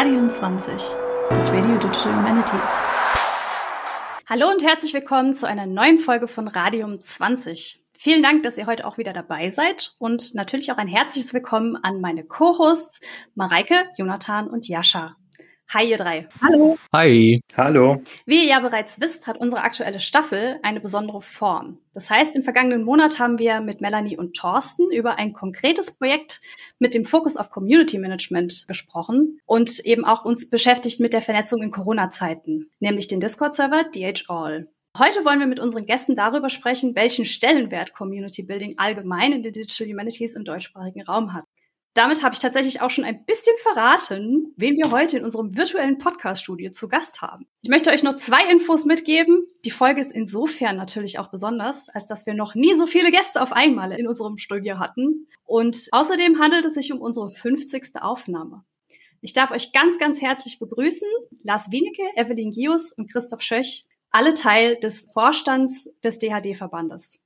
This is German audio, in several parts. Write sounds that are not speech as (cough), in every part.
Radium 20, das Radio Digital Humanities. Hallo und herzlich willkommen zu einer neuen Folge von Radium 20. Vielen Dank, dass ihr heute auch wieder dabei seid und natürlich auch ein herzliches Willkommen an meine Co-Hosts Mareike, Jonathan und Jascha. Hi, ihr drei. Hallo. Hi. Hallo. Wie ihr ja bereits wisst, hat unsere aktuelle Staffel eine besondere Form. Das heißt, im vergangenen Monat haben wir mit Melanie und Thorsten über ein konkretes Projekt mit dem Fokus auf Community Management gesprochen und eben auch uns beschäftigt mit der Vernetzung in Corona-Zeiten, nämlich den Discord-Server DHAll. Heute wollen wir mit unseren Gästen darüber sprechen, welchen Stellenwert Community Building allgemein in den Digital Humanities im deutschsprachigen Raum hat. Damit habe ich tatsächlich auch schon ein bisschen verraten, wen wir heute in unserem virtuellen Podcast-Studio zu Gast haben. Ich möchte euch noch zwei Infos mitgeben. Die Folge ist insofern natürlich auch besonders, als dass wir noch nie so viele Gäste auf einmal in unserem Studio hatten. Und außerdem handelt es sich um unsere 50. Aufnahme. Ich darf euch ganz, ganz herzlich begrüßen. Lars Wienecke, Evelyn Gius und Christoph Schöch, alle Teil des Vorstands des DHD-Verbandes.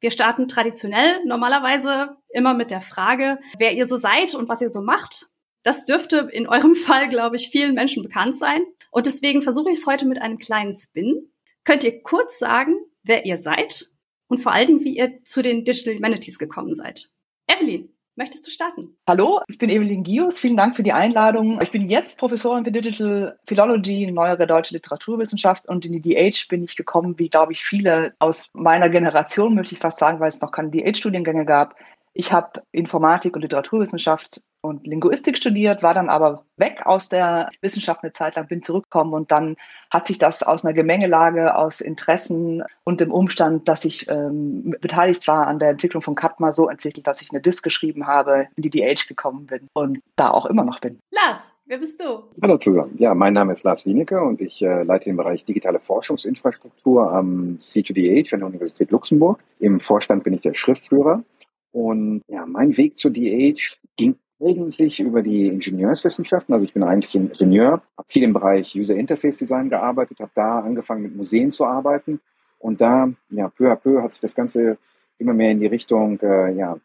Wir starten traditionell normalerweise immer mit der Frage, wer ihr so seid und was ihr so macht. Das dürfte in eurem (laughs) Fall, glaube ich, vielen Menschen bekannt sein. Und deswegen versuche ich es heute mit einem kleinen Spin. Könnt ihr kurz sagen, wer ihr seid und vor allen Dingen, wie ihr zu den Digital Humanities gekommen seid? Evelyn. Möchtest du starten? Hallo, ich bin Evelyn Gius. Vielen Dank für die Einladung. Ich bin jetzt Professorin für Digital Philology, neuere deutsche Literaturwissenschaft und in die DH bin ich gekommen, wie glaube ich viele aus meiner Generation, möchte ich fast sagen, weil es noch keine DH-Studiengänge gab. Ich habe Informatik und Literaturwissenschaft und Linguistik studiert, war dann aber weg aus der Wissenschaft eine Zeit lang, bin zurückgekommen und dann hat sich das aus einer Gemengelage, aus Interessen und dem Umstand, dass ich ähm, beteiligt war an der Entwicklung von Katma so entwickelt, dass ich eine Disk geschrieben habe, in die DH gekommen bin und da auch immer noch bin. Lars, wer bist du? Hallo zusammen. Ja, mein Name ist Lars Wienecke und ich äh, leite den Bereich digitale Forschungsinfrastruktur am C2DH an der Universität Luxemburg. Im Vorstand bin ich der Schriftführer. Und ja, mein Weg zur DH ging eigentlich über die Ingenieurswissenschaften. Also ich bin eigentlich Ingenieur, habe viel im Bereich User Interface Design gearbeitet, habe da angefangen mit Museen zu arbeiten und da, ja, peu à peu hat sich das Ganze immer mehr in die Richtung, äh, ja,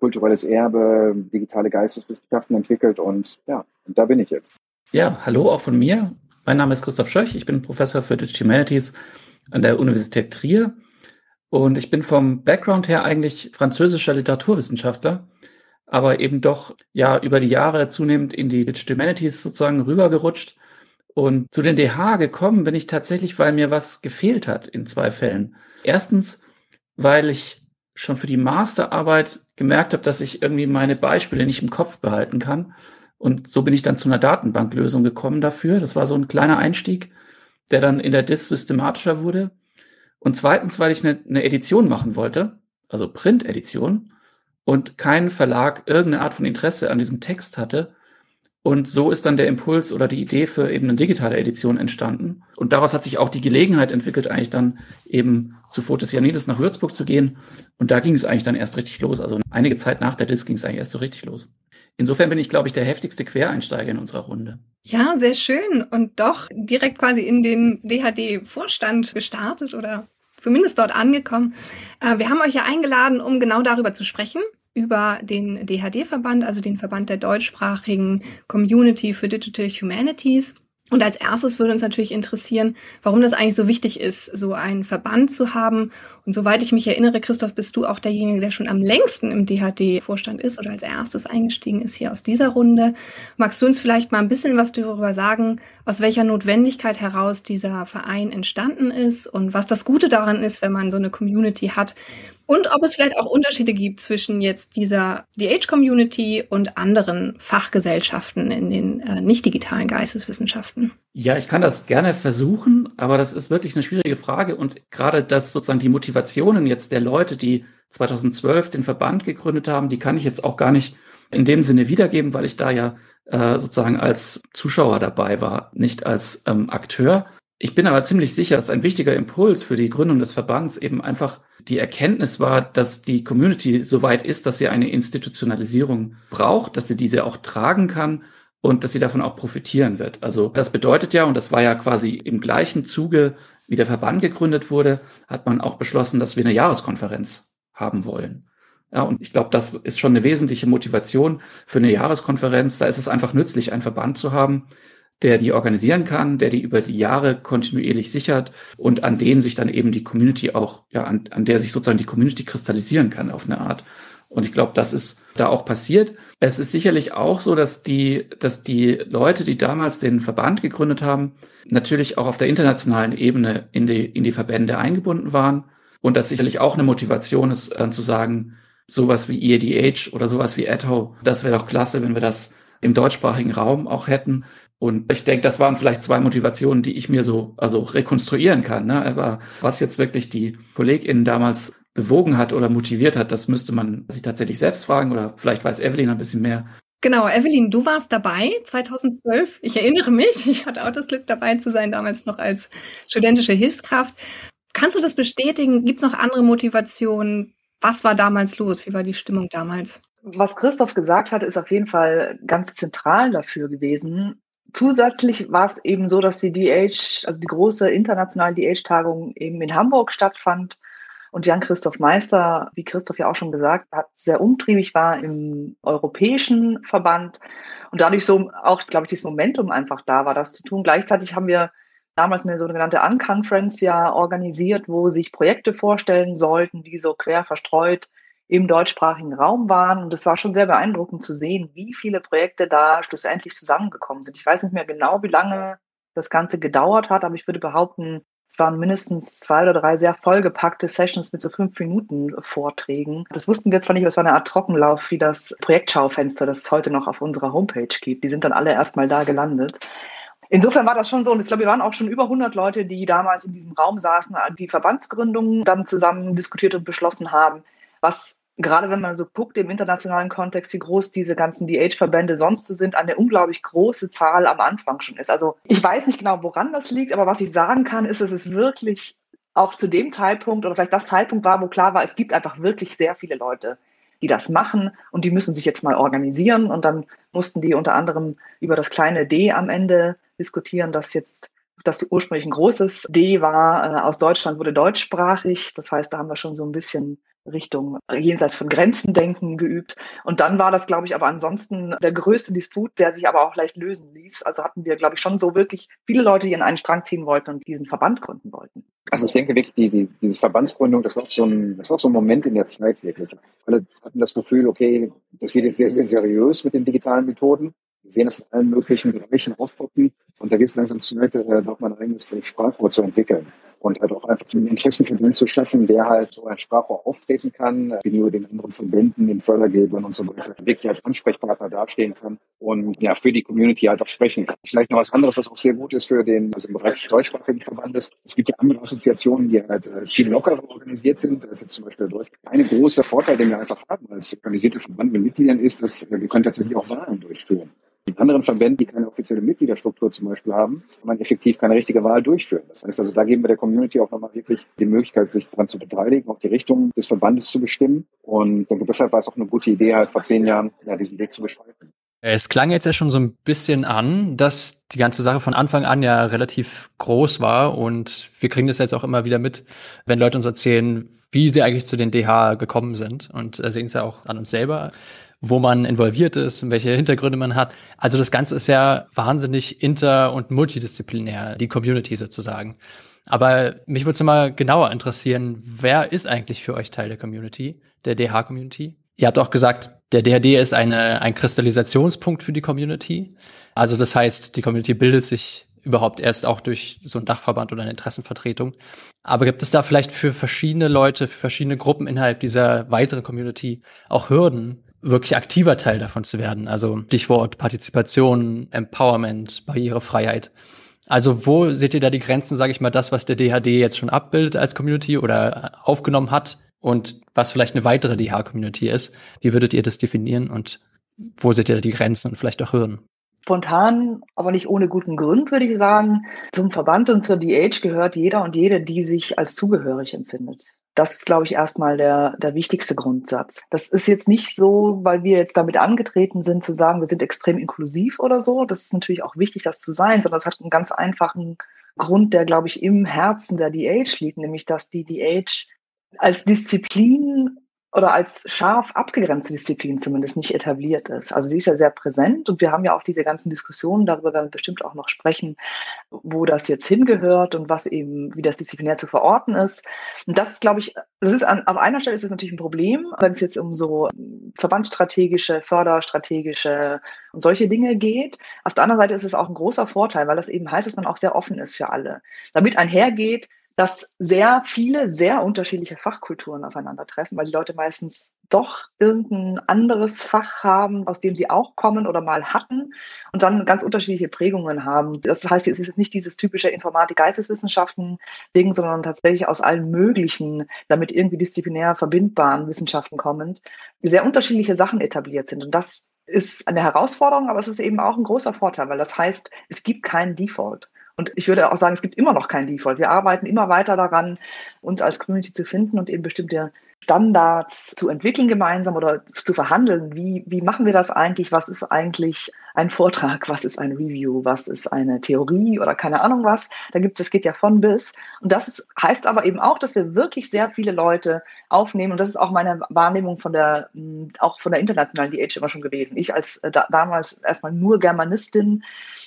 kulturelles Erbe, digitale Geisteswissenschaften entwickelt und ja, und da bin ich jetzt. Ja, hallo auch von mir. Mein Name ist Christoph Schöch, ich bin Professor für Digital Humanities an der Universität Trier und ich bin vom Background her eigentlich französischer Literaturwissenschaftler aber eben doch ja über die Jahre zunehmend in die Digital Humanities sozusagen rübergerutscht. Und zu den DH gekommen bin ich tatsächlich, weil mir was gefehlt hat in zwei Fällen. Erstens, weil ich schon für die Masterarbeit gemerkt habe, dass ich irgendwie meine Beispiele nicht im Kopf behalten kann. Und so bin ich dann zu einer Datenbanklösung gekommen dafür. Das war so ein kleiner Einstieg, der dann in der DIS systematischer wurde. Und zweitens, weil ich eine, eine Edition machen wollte, also Print-Edition und kein Verlag irgendeine Art von Interesse an diesem Text hatte. Und so ist dann der Impuls oder die Idee für eben eine digitale Edition entstanden. Und daraus hat sich auch die Gelegenheit entwickelt, eigentlich dann eben zu Fotos Janides nach Würzburg zu gehen. Und da ging es eigentlich dann erst richtig los. Also einige Zeit nach der Disc ging es eigentlich erst so richtig los. Insofern bin ich, glaube ich, der heftigste Quereinsteiger in unserer Runde. Ja, sehr schön. Und doch direkt quasi in den DHD-Vorstand gestartet oder zumindest dort angekommen. Äh, wir haben euch ja eingeladen, um genau darüber zu sprechen, über den DHD-Verband, also den Verband der deutschsprachigen Community für Digital Humanities. Und als erstes würde uns natürlich interessieren, warum das eigentlich so wichtig ist, so einen Verband zu haben. Und soweit ich mich erinnere, Christoph, bist du auch derjenige, der schon am längsten im DHD-Vorstand ist oder als erstes eingestiegen ist hier aus dieser Runde. Magst du uns vielleicht mal ein bisschen was darüber sagen, aus welcher Notwendigkeit heraus dieser Verein entstanden ist und was das Gute daran ist, wenn man so eine Community hat, und ob es vielleicht auch Unterschiede gibt zwischen jetzt dieser DH-Community und anderen Fachgesellschaften in den äh, nicht digitalen Geisteswissenschaften. Ja, ich kann das gerne versuchen, aber das ist wirklich eine schwierige Frage. Und gerade das sozusagen die Motivationen jetzt der Leute, die 2012 den Verband gegründet haben, die kann ich jetzt auch gar nicht in dem Sinne wiedergeben, weil ich da ja äh, sozusagen als Zuschauer dabei war, nicht als ähm, Akteur. Ich bin aber ziemlich sicher, dass ein wichtiger Impuls für die Gründung des Verbands eben einfach die Erkenntnis war, dass die Community so weit ist, dass sie eine Institutionalisierung braucht, dass sie diese auch tragen kann und dass sie davon auch profitieren wird. Also das bedeutet ja, und das war ja quasi im gleichen Zuge, wie der Verband gegründet wurde, hat man auch beschlossen, dass wir eine Jahreskonferenz haben wollen. Ja, und ich glaube, das ist schon eine wesentliche Motivation für eine Jahreskonferenz. Da ist es einfach nützlich, einen Verband zu haben, der die organisieren kann, der die über die Jahre kontinuierlich sichert und an denen sich dann eben die Community auch, ja, an, an der sich sozusagen die Community kristallisieren kann auf eine Art. Und ich glaube, das ist da auch passiert. Es ist sicherlich auch so, dass die, dass die Leute, die damals den Verband gegründet haben, natürlich auch auf der internationalen Ebene in die, in die Verbände eingebunden waren. Und das sicherlich auch eine Motivation ist, dann zu sagen, sowas wie EADH oder sowas wie ATHO, das wäre doch klasse, wenn wir das im deutschsprachigen Raum auch hätten. Und ich denke, das waren vielleicht zwei Motivationen, die ich mir so also rekonstruieren kann. Ne? Aber was jetzt wirklich die KollegInnen damals bewogen hat oder motiviert hat, das müsste man sich tatsächlich selbst fragen oder vielleicht weiß Evelyn ein bisschen mehr. Genau, Evelyn, du warst dabei 2012. Ich erinnere mich, (laughs) ich hatte auch das Glück dabei zu sein, damals noch als studentische Hilfskraft. Kannst du das bestätigen? Gibt es noch andere Motivationen? Was war damals los? Wie war die Stimmung damals? Was Christoph gesagt hat, ist auf jeden Fall ganz zentral dafür gewesen. Zusätzlich war es eben so, dass die DH, also die große internationale DH-Tagung eben in Hamburg stattfand und Jan-Christoph Meister, wie Christoph ja auch schon gesagt hat, sehr umtriebig war im europäischen Verband und dadurch so auch, glaube ich, dieses Momentum einfach da war, das zu tun. Gleichzeitig haben wir damals eine sogenannte Unconference ja organisiert, wo sich Projekte vorstellen sollten, die so quer verstreut im deutschsprachigen Raum waren. Und es war schon sehr beeindruckend zu sehen, wie viele Projekte da schlussendlich zusammengekommen sind. Ich weiß nicht mehr genau, wie lange das Ganze gedauert hat, aber ich würde behaupten, es waren mindestens zwei oder drei sehr vollgepackte Sessions mit so fünf Minuten Vorträgen. Das wussten wir zwar nicht, aber es war eine Art Trockenlauf wie das Projektschaufenster, das es heute noch auf unserer Homepage gibt. Die sind dann alle erstmal da gelandet. Insofern war das schon so, und ich glaube, wir waren auch schon über 100 Leute, die damals in diesem Raum saßen, die Verbandsgründungen dann zusammen diskutiert und beschlossen haben, was gerade wenn man so guckt im internationalen Kontext, wie groß diese ganzen DH-Verbände sonst so sind, eine unglaublich große Zahl am Anfang schon ist. Also ich weiß nicht genau, woran das liegt, aber was ich sagen kann, ist, dass es wirklich auch zu dem Zeitpunkt oder vielleicht das Zeitpunkt war, wo klar war, es gibt einfach wirklich sehr viele Leute, die das machen und die müssen sich jetzt mal organisieren. Und dann mussten die unter anderem über das kleine D am Ende diskutieren, das jetzt das ursprünglich ein großes D war. Äh, aus Deutschland wurde deutschsprachig. Das heißt, da haben wir schon so ein bisschen Richtung jenseits von Grenzen denken geübt. Und dann war das, glaube ich, aber ansonsten der größte Disput, der sich aber auch leicht lösen ließ. Also hatten wir, glaube ich, schon so wirklich viele Leute, die in einen Strang ziehen wollten und diesen Verband gründen wollten. Also ich denke wirklich, die, die, diese Verbandsgründung, das war, auch so ein, das war auch so ein Moment in der Zeit wirklich. Alle hatten das Gefühl, okay, das wird jetzt sehr, sehr seriös mit den digitalen Methoden. Wir sehen das in allen möglichen Bereichen aufpoppen. Und da geht es langsam zu Zeit, äh, doch mal ein eigenes Sprachrohr zu entwickeln und halt auch einfach einen Interessenverband zu schaffen, der halt so ein Sprachrohr auftreten kann, gegenüber den anderen Verbänden, den Fördergebern und so weiter, wirklich als Ansprechpartner dastehen kann und ja, für die Community halt auch sprechen kann. Vielleicht noch was anderes, was auch sehr gut ist für den, also im Bereich des deutschsprachigen Verbandes. Es gibt ja andere Assoziationen, die halt äh, viel lockerer organisiert sind, als jetzt zum Beispiel Deutsch. Eine große Vorteil, den wir einfach haben als organisierter Verband mit Mitgliedern ist, dass wir können tatsächlich auch Wahlen durchführen. In anderen Verbänden, die keine offizielle Mitgliederstruktur zum Beispiel haben, kann man effektiv keine richtige Wahl durchführen. Das heißt also, da geben wir der Community auch nochmal wirklich die Möglichkeit, sich daran zu beteiligen, auch die Richtung des Verbandes zu bestimmen. Und deshalb war es auch eine gute Idee, halt vor zehn Jahren ja, diesen Weg zu beschreiten. Es klang jetzt ja schon so ein bisschen an, dass die ganze Sache von Anfang an ja relativ groß war und wir kriegen das jetzt auch immer wieder mit, wenn Leute uns erzählen, wie sie eigentlich zu den DH gekommen sind und äh, sehen es ja auch an uns selber wo man involviert ist und welche Hintergründe man hat. Also das Ganze ist ja wahnsinnig inter- und multidisziplinär, die Community sozusagen. Aber mich würde es mal genauer interessieren, wer ist eigentlich für euch Teil der Community, der DH-Community? Ihr habt auch gesagt, der DHD ist eine, ein Kristallisationspunkt für die Community. Also das heißt, die Community bildet sich überhaupt erst auch durch so einen Dachverband oder eine Interessenvertretung. Aber gibt es da vielleicht für verschiedene Leute, für verschiedene Gruppen innerhalb dieser weiteren Community auch Hürden, wirklich aktiver Teil davon zu werden. Also Stichwort Partizipation, Empowerment, Barrierefreiheit. Also wo seht ihr da die Grenzen, sage ich mal, das, was der DHD jetzt schon abbildet als Community oder aufgenommen hat und was vielleicht eine weitere DH-Community ist? Wie würdet ihr das definieren und wo seht ihr da die Grenzen und vielleicht auch Hürden? Spontan, aber nicht ohne guten Grund, würde ich sagen, zum Verband und zur DH gehört jeder und jede, die sich als zugehörig empfindet. Das ist, glaube ich, erstmal der, der wichtigste Grundsatz. Das ist jetzt nicht so, weil wir jetzt damit angetreten sind, zu sagen, wir sind extrem inklusiv oder so. Das ist natürlich auch wichtig, das zu sein, sondern es hat einen ganz einfachen Grund, der, glaube ich, im Herzen der DH liegt, nämlich dass die DH als Disziplin oder als scharf abgegrenzte Disziplin zumindest nicht etabliert ist. Also sie ist ja sehr präsent und wir haben ja auch diese ganzen Diskussionen, darüber werden wir bestimmt auch noch sprechen, wo das jetzt hingehört und was eben, wie das disziplinär zu verorten ist. Und das glaube ich, das ist an, auf einer Stelle ist es natürlich ein Problem, wenn es jetzt um so verbandsstrategische, förderstrategische und solche Dinge geht. Auf der anderen Seite ist es auch ein großer Vorteil, weil das eben heißt, dass man auch sehr offen ist für alle. Damit einhergeht, dass sehr viele, sehr unterschiedliche Fachkulturen aufeinandertreffen, weil die Leute meistens doch irgendein anderes Fach haben, aus dem sie auch kommen oder mal hatten und dann ganz unterschiedliche Prägungen haben. Das heißt, es ist nicht dieses typische Informatik-Geisteswissenschaften-Ding, sondern tatsächlich aus allen möglichen, damit irgendwie disziplinär verbindbaren Wissenschaften kommend, die sehr unterschiedliche Sachen etabliert sind. Und das ist eine Herausforderung, aber es ist eben auch ein großer Vorteil, weil das heißt, es gibt keinen Default. Und ich würde auch sagen, es gibt immer noch kein Default. Wir arbeiten immer weiter daran, uns als Community zu finden und eben bestimmte Standards zu entwickeln gemeinsam oder zu verhandeln. Wie, wie machen wir das eigentlich? Was ist eigentlich ein Vortrag? Was ist ein Review? Was ist eine Theorie oder keine Ahnung was? Da gibt es, es geht ja von bis. Und das ist, heißt aber eben auch, dass wir wirklich sehr viele Leute aufnehmen. Und das ist auch meine Wahrnehmung von der, auch von der internationalen DH immer schon gewesen. Ich als äh, da, damals erstmal nur Germanistin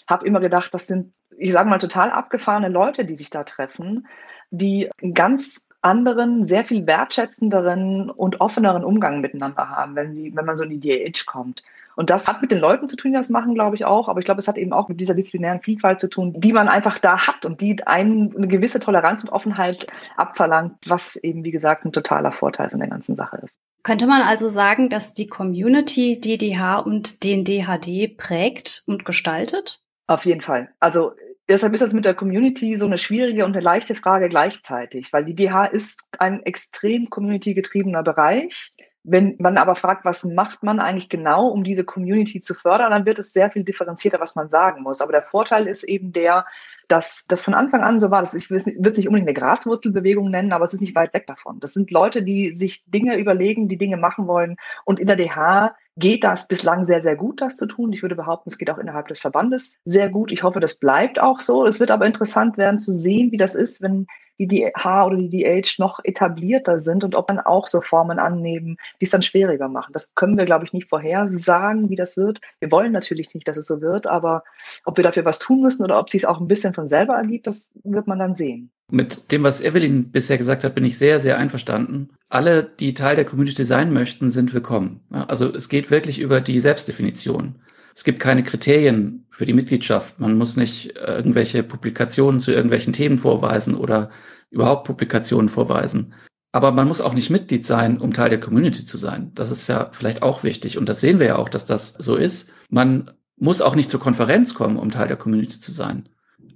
habe immer gedacht, das sind ich sage mal, total abgefahrene Leute, die sich da treffen, die einen ganz anderen, sehr viel wertschätzenderen und offeneren Umgang miteinander haben, wenn, sie, wenn man so in die DH kommt. Und das hat mit den Leuten zu tun, die das machen, glaube ich auch. Aber ich glaube, es hat eben auch mit dieser disziplinären Vielfalt zu tun, die man einfach da hat und die einen eine gewisse Toleranz und Offenheit abverlangt, was eben, wie gesagt, ein totaler Vorteil von der ganzen Sache ist. Könnte man also sagen, dass die Community DDH und den DHD prägt und gestaltet? Auf jeden Fall. Also deshalb ist das mit der Community so eine schwierige und eine leichte Frage gleichzeitig, weil die DH ist ein extrem community-getriebener Bereich. Wenn man aber fragt, was macht man eigentlich genau, um diese Community zu fördern, dann wird es sehr viel differenzierter, was man sagen muss. Aber der Vorteil ist eben der, dass das von Anfang an so war. Dass ich würde es nicht unbedingt eine Graswurzelbewegung nennen, aber es ist nicht weit weg davon. Das sind Leute, die sich Dinge überlegen, die Dinge machen wollen. Und in der DH geht das bislang sehr, sehr gut, das zu tun. Ich würde behaupten, es geht auch innerhalb des Verbandes sehr gut. Ich hoffe, das bleibt auch so. Es wird aber interessant werden zu sehen, wie das ist, wenn die DH oder die DH noch etablierter sind und ob man auch so Formen annehmen, die es dann schwieriger machen. Das können wir, glaube ich, nicht vorhersagen, wie das wird. Wir wollen natürlich nicht, dass es so wird, aber ob wir dafür was tun müssen oder ob es sich auch ein bisschen von selber ergibt, das wird man dann sehen. Mit dem, was Evelyn bisher gesagt hat, bin ich sehr, sehr einverstanden. Alle, die Teil der Community sein möchten, sind willkommen. Also es geht wirklich über die Selbstdefinition. Es gibt keine Kriterien für die Mitgliedschaft. Man muss nicht äh, irgendwelche Publikationen zu irgendwelchen Themen vorweisen oder überhaupt Publikationen vorweisen. Aber man muss auch nicht Mitglied sein, um Teil der Community zu sein. Das ist ja vielleicht auch wichtig. Und das sehen wir ja auch, dass das so ist. Man muss auch nicht zur Konferenz kommen, um Teil der Community zu sein.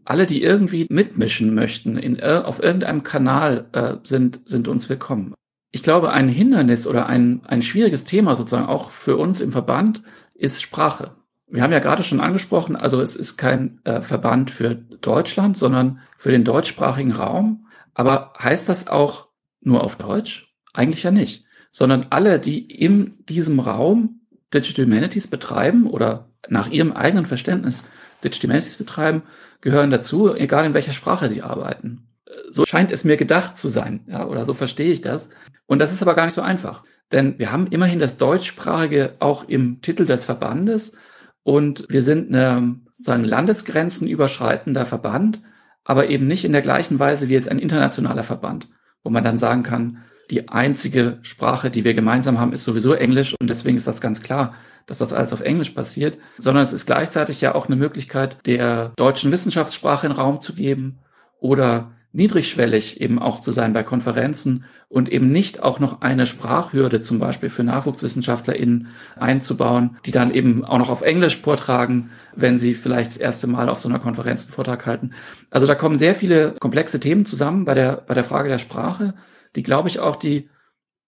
Alle, die irgendwie mitmischen möchten, in, auf irgendeinem Kanal äh, sind, sind uns willkommen. Ich glaube, ein Hindernis oder ein, ein schwieriges Thema sozusagen auch für uns im Verband ist Sprache wir haben ja gerade schon angesprochen, also es ist kein äh, Verband für Deutschland, sondern für den deutschsprachigen Raum. Aber heißt das auch nur auf Deutsch? Eigentlich ja nicht, sondern alle, die in diesem Raum Digital Humanities betreiben oder nach ihrem eigenen Verständnis Digital Humanities betreiben, gehören dazu, egal in welcher Sprache sie arbeiten. So scheint es mir gedacht zu sein, ja, oder so verstehe ich das. Und das ist aber gar nicht so einfach. Denn wir haben immerhin das Deutschsprachige auch im Titel des Verbandes und wir sind eine sozusagen Landesgrenzen überschreitender Verband, aber eben nicht in der gleichen Weise wie jetzt ein internationaler Verband, wo man dann sagen kann, die einzige Sprache, die wir gemeinsam haben, ist sowieso Englisch und deswegen ist das ganz klar, dass das alles auf Englisch passiert, sondern es ist gleichzeitig ja auch eine Möglichkeit, der deutschen Wissenschaftssprache in Raum zu geben oder niedrigschwellig eben auch zu sein bei Konferenzen und eben nicht auch noch eine Sprachhürde zum Beispiel für NachwuchswissenschaftlerInnen einzubauen, die dann eben auch noch auf Englisch vortragen, wenn sie vielleicht das erste Mal auf so einer Konferenz einen Vortrag halten. Also da kommen sehr viele komplexe Themen zusammen bei der, bei der Frage der Sprache, die glaube ich auch die,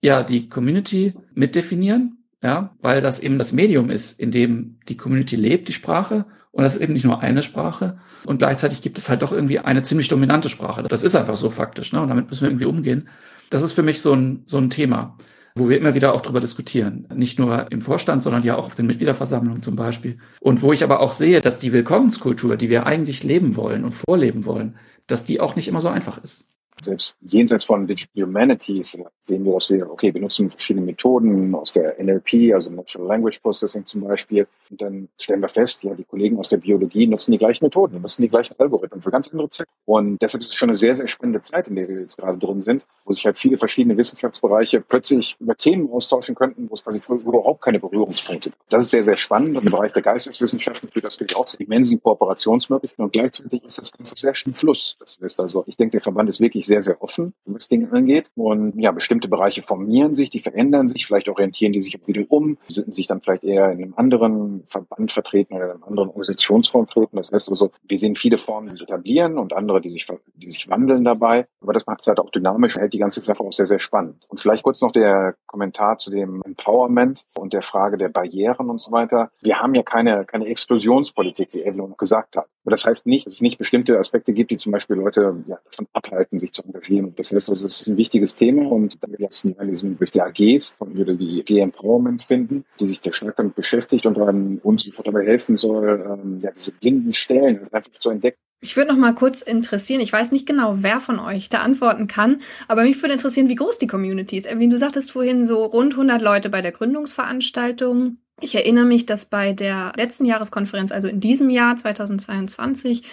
ja, die Community mitdefinieren, ja, weil das eben das Medium ist, in dem die Community lebt, die Sprache und das ist eben nicht nur eine Sprache. Und gleichzeitig gibt es halt doch irgendwie eine ziemlich dominante Sprache. Das ist einfach so faktisch. Ne? Und damit müssen wir irgendwie umgehen. Das ist für mich so ein, so ein Thema, wo wir immer wieder auch drüber diskutieren. Nicht nur im Vorstand, sondern ja auch auf den Mitgliederversammlungen zum Beispiel. Und wo ich aber auch sehe, dass die Willkommenskultur, die wir eigentlich leben wollen und vorleben wollen, dass die auch nicht immer so einfach ist. Selbst jenseits von Digital Humanities sehen wir, dass wir, okay, wir nutzen verschiedene Methoden aus der NLP, also Natural Language Processing zum Beispiel. Und dann stellen wir fest, ja, die Kollegen aus der Biologie nutzen die gleichen Methoden, nutzen die gleichen Algorithmen für ganz andere Zwecke. Und deshalb ist es schon eine sehr, sehr spannende Zeit, in der wir jetzt gerade drin sind, wo sich halt viele verschiedene Wissenschaftsbereiche plötzlich über Themen austauschen könnten, wo es quasi überhaupt keine Berührungspunkte gibt. Das ist sehr, sehr spannend. Und im Bereich der Geisteswissenschaften führt das natürlich auch zu immensen Kooperationsmöglichkeiten. Und gleichzeitig ist das Ganze sehr schön Fluss. Das heißt also, ich denke, der Verband ist wirklich sehr, sehr offen, was Dinge angeht. Und ja, bestimmte Bereiche formieren sich, die verändern sich, vielleicht orientieren die sich wieder um, sind sich dann vielleicht eher in einem anderen Verband vertreten oder in einer anderen Organisationsform treten. Das heißt also, wir sehen viele Formen, die sich etablieren und andere, die sich, die sich wandeln dabei. Aber das macht es halt auch dynamisch, hält die ganze Sache auch sehr, sehr spannend. Und vielleicht kurz noch der Kommentar zu dem Empowerment und der Frage der Barrieren und so weiter. Wir haben ja keine, keine Explosionspolitik, wie Evelyn gesagt hat. Aber das heißt nicht, dass es nicht bestimmte Aspekte gibt, die zum Beispiel Leute ja, davon abhalten, sich zu engagieren. Das heißt, also, es ist ein wichtiges Thema und dann wir letzten Jahr diesem, durch die AGs konnten wir die AG Empowerment finden, die sich sehr stark damit beschäftigt und dann uns dabei helfen soll, ähm, ja, diese blinden Stellen einfach zu entdecken. Ich würde noch mal kurz interessieren, ich weiß nicht genau, wer von euch da antworten kann, aber mich würde interessieren, wie groß die Community ist. Evelyn, du sagtest vorhin so rund 100 Leute bei der Gründungsveranstaltung. Ich erinnere mich, dass bei der letzten Jahreskonferenz, also in diesem Jahr 2022,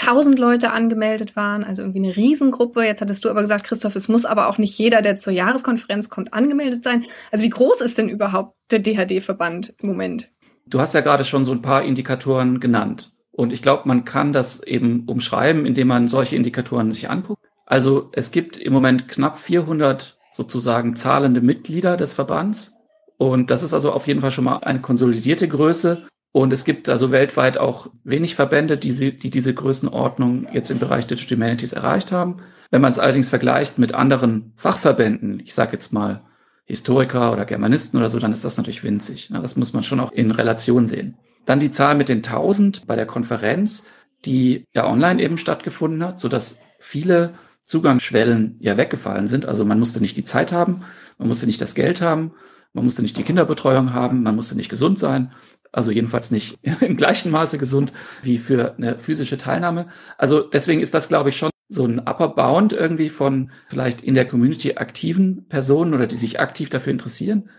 1000 Leute angemeldet waren, also irgendwie eine Riesengruppe. Jetzt hattest du aber gesagt, Christoph, es muss aber auch nicht jeder, der zur Jahreskonferenz kommt, angemeldet sein. Also wie groß ist denn überhaupt der DHD-Verband im Moment? Du hast ja gerade schon so ein paar Indikatoren genannt. Und ich glaube, man kann das eben umschreiben, indem man solche Indikatoren sich anguckt. Also es gibt im Moment knapp 400 sozusagen zahlende Mitglieder des Verbands. Und das ist also auf jeden Fall schon mal eine konsolidierte Größe. Und es gibt also weltweit auch wenig Verbände, die, sie, die diese Größenordnung jetzt im Bereich Digital Humanities erreicht haben. Wenn man es allerdings vergleicht mit anderen Fachverbänden, ich sage jetzt mal Historiker oder Germanisten oder so, dann ist das natürlich winzig. Das muss man schon auch in Relation sehen. Dann die Zahl mit den 1000 bei der Konferenz, die ja online eben stattgefunden hat, so dass viele Zugangsschwellen ja weggefallen sind. Also man musste nicht die Zeit haben, man musste nicht das Geld haben, man musste nicht die Kinderbetreuung haben, man musste nicht gesund sein, also jedenfalls nicht (laughs) im gleichen Maße gesund wie für eine physische Teilnahme. Also deswegen ist das, glaube ich, schon so ein Upper Bound irgendwie von vielleicht in der Community aktiven Personen oder die sich aktiv dafür interessieren.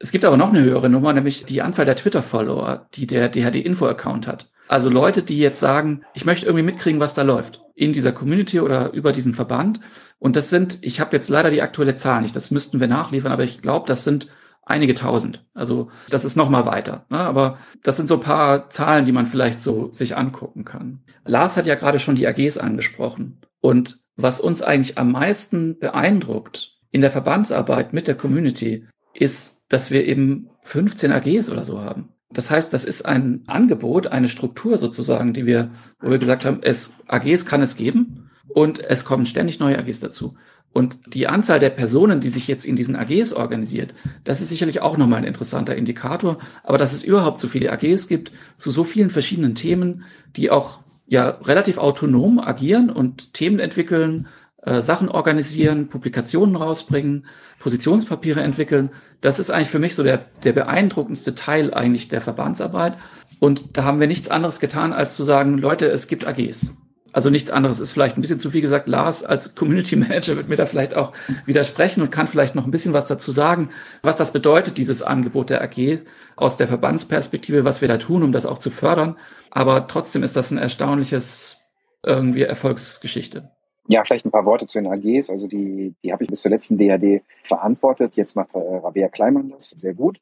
Es gibt aber noch eine höhere Nummer, nämlich die Anzahl der Twitter-Follower, die der DHD-Info-Account hat. Also Leute, die jetzt sagen, ich möchte irgendwie mitkriegen, was da läuft in dieser Community oder über diesen Verband. Und das sind, ich habe jetzt leider die aktuelle Zahl nicht, das müssten wir nachliefern, aber ich glaube, das sind einige tausend. Also das ist noch mal weiter. Ne? Aber das sind so paar Zahlen, die man vielleicht so sich angucken kann. Lars hat ja gerade schon die AGs angesprochen. Und was uns eigentlich am meisten beeindruckt in der Verbandsarbeit mit der Community, ist, dass wir eben 15 AGs oder so haben. Das heißt, das ist ein Angebot, eine Struktur sozusagen, die wir, wo wir gesagt haben, es, AGs kann es geben und es kommen ständig neue AGs dazu. Und die Anzahl der Personen, die sich jetzt in diesen AGs organisiert, das ist sicherlich auch nochmal ein interessanter Indikator. Aber dass es überhaupt so viele AGs gibt, zu so vielen verschiedenen Themen, die auch ja relativ autonom agieren und Themen entwickeln, äh, Sachen organisieren, Publikationen rausbringen, Positionspapiere entwickeln, das ist eigentlich für mich so der, der beeindruckendste Teil eigentlich der Verbandsarbeit. Und da haben wir nichts anderes getan, als zu sagen, Leute, es gibt AGs also nichts anderes ist vielleicht ein bisschen zu viel gesagt. Lars als Community (laughs) Manager wird mir da vielleicht auch widersprechen und kann vielleicht noch ein bisschen was dazu sagen, was das bedeutet, dieses Angebot der AG aus der Verbandsperspektive, was wir da tun, um das auch zu fördern. Aber trotzdem ist das ein erstaunliches irgendwie Erfolgsgeschichte. Ja, vielleicht ein paar Worte zu den AGs. Also die, die habe ich bis zur letzten DAD verantwortet. Jetzt macht äh, Rabea Kleimann das sehr gut.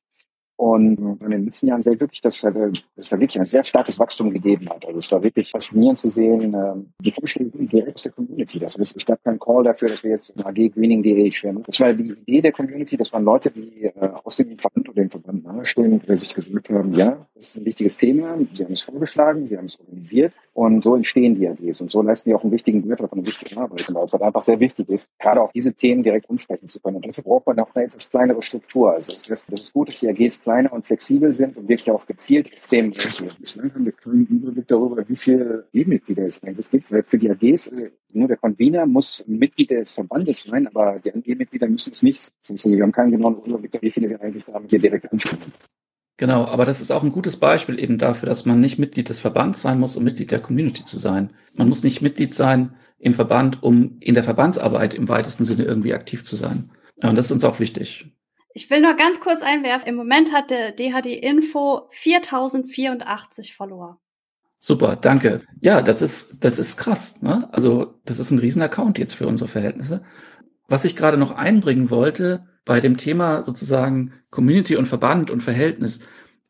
Und in den letzten Jahren sehr glücklich, dass, dass es da wirklich ein sehr starkes Wachstum gegeben hat. Also es war wirklich faszinierend zu sehen, ähm, die Vorschläge direkt aus der Community. Das heißt, es gab keinen Call dafür, dass wir jetzt eine AG Greening DE schwimmen. Das war die Idee der Community, das waren Leute, die äh, aus dem Verband oder dem Verband nahestehen, die sich gesagt haben, ja, das ist ein wichtiges Thema, sie haben es vorgeschlagen, sie haben es organisiert und so entstehen die AGs und so leisten die auch einen wichtigen Beitrag und eine wichtige Arbeit, weil es halt einfach sehr wichtig ist, gerade auch diese Themen direkt umsprechen zu können. Und dafür braucht man auch eine etwas kleinere Struktur. Also das heißt, das ist gut, dass die AGs kleiner und flexibel sind und wirklich auch gezielt auf Themen reagieren. Bislang haben wir keinen Überblick darüber, wie viele Mitglieder es eigentlich gibt, weil für die AGs äh, nur der Convener muss Mitglied des Verbandes sein, aber die AG-Mitglieder müssen es nicht. Also wir haben keinen genauen Überblick, wie viele wir eigentlich da haben, hier direkt anschauen. Genau, aber das ist auch ein gutes Beispiel eben dafür, dass man nicht Mitglied des Verbands sein muss, um Mitglied der Community zu sein. Man muss nicht Mitglied sein im Verband, um in der Verbandsarbeit im weitesten Sinne irgendwie aktiv zu sein. Und das ist uns auch wichtig. Ich will nur ganz kurz einwerfen. Im Moment hat der DHD Info 4084 Follower. Super, danke. Ja, das ist, das ist krass. Ne? Also, das ist ein riesen Account jetzt für unsere Verhältnisse. Was ich gerade noch einbringen wollte bei dem Thema sozusagen Community und Verband und Verhältnis,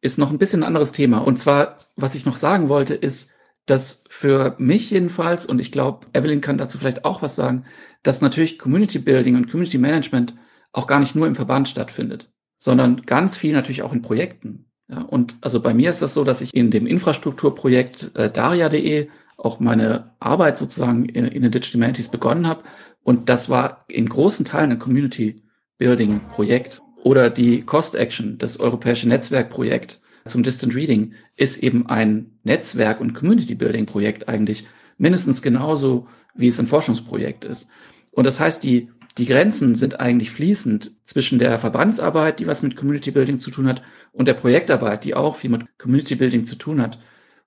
ist noch ein bisschen ein anderes Thema. Und zwar, was ich noch sagen wollte, ist, dass für mich jedenfalls, und ich glaube, Evelyn kann dazu vielleicht auch was sagen, dass natürlich Community Building und Community Management auch gar nicht nur im Verband stattfindet, sondern ganz viel natürlich auch in Projekten. Ja, und also bei mir ist das so, dass ich in dem Infrastrukturprojekt äh, Daria.de auch meine Arbeit sozusagen in, in den Digital Humanities begonnen habe. Und das war in großen Teilen ein Community Building Projekt. Oder die Cost Action, das europäische Netzwerkprojekt zum Distant Reading, ist eben ein Netzwerk- und Community Building Projekt eigentlich mindestens genauso, wie es ein Forschungsprojekt ist. Und das heißt, die die Grenzen sind eigentlich fließend zwischen der Verbandsarbeit, die was mit Community Building zu tun hat, und der Projektarbeit, die auch viel mit Community Building zu tun hat.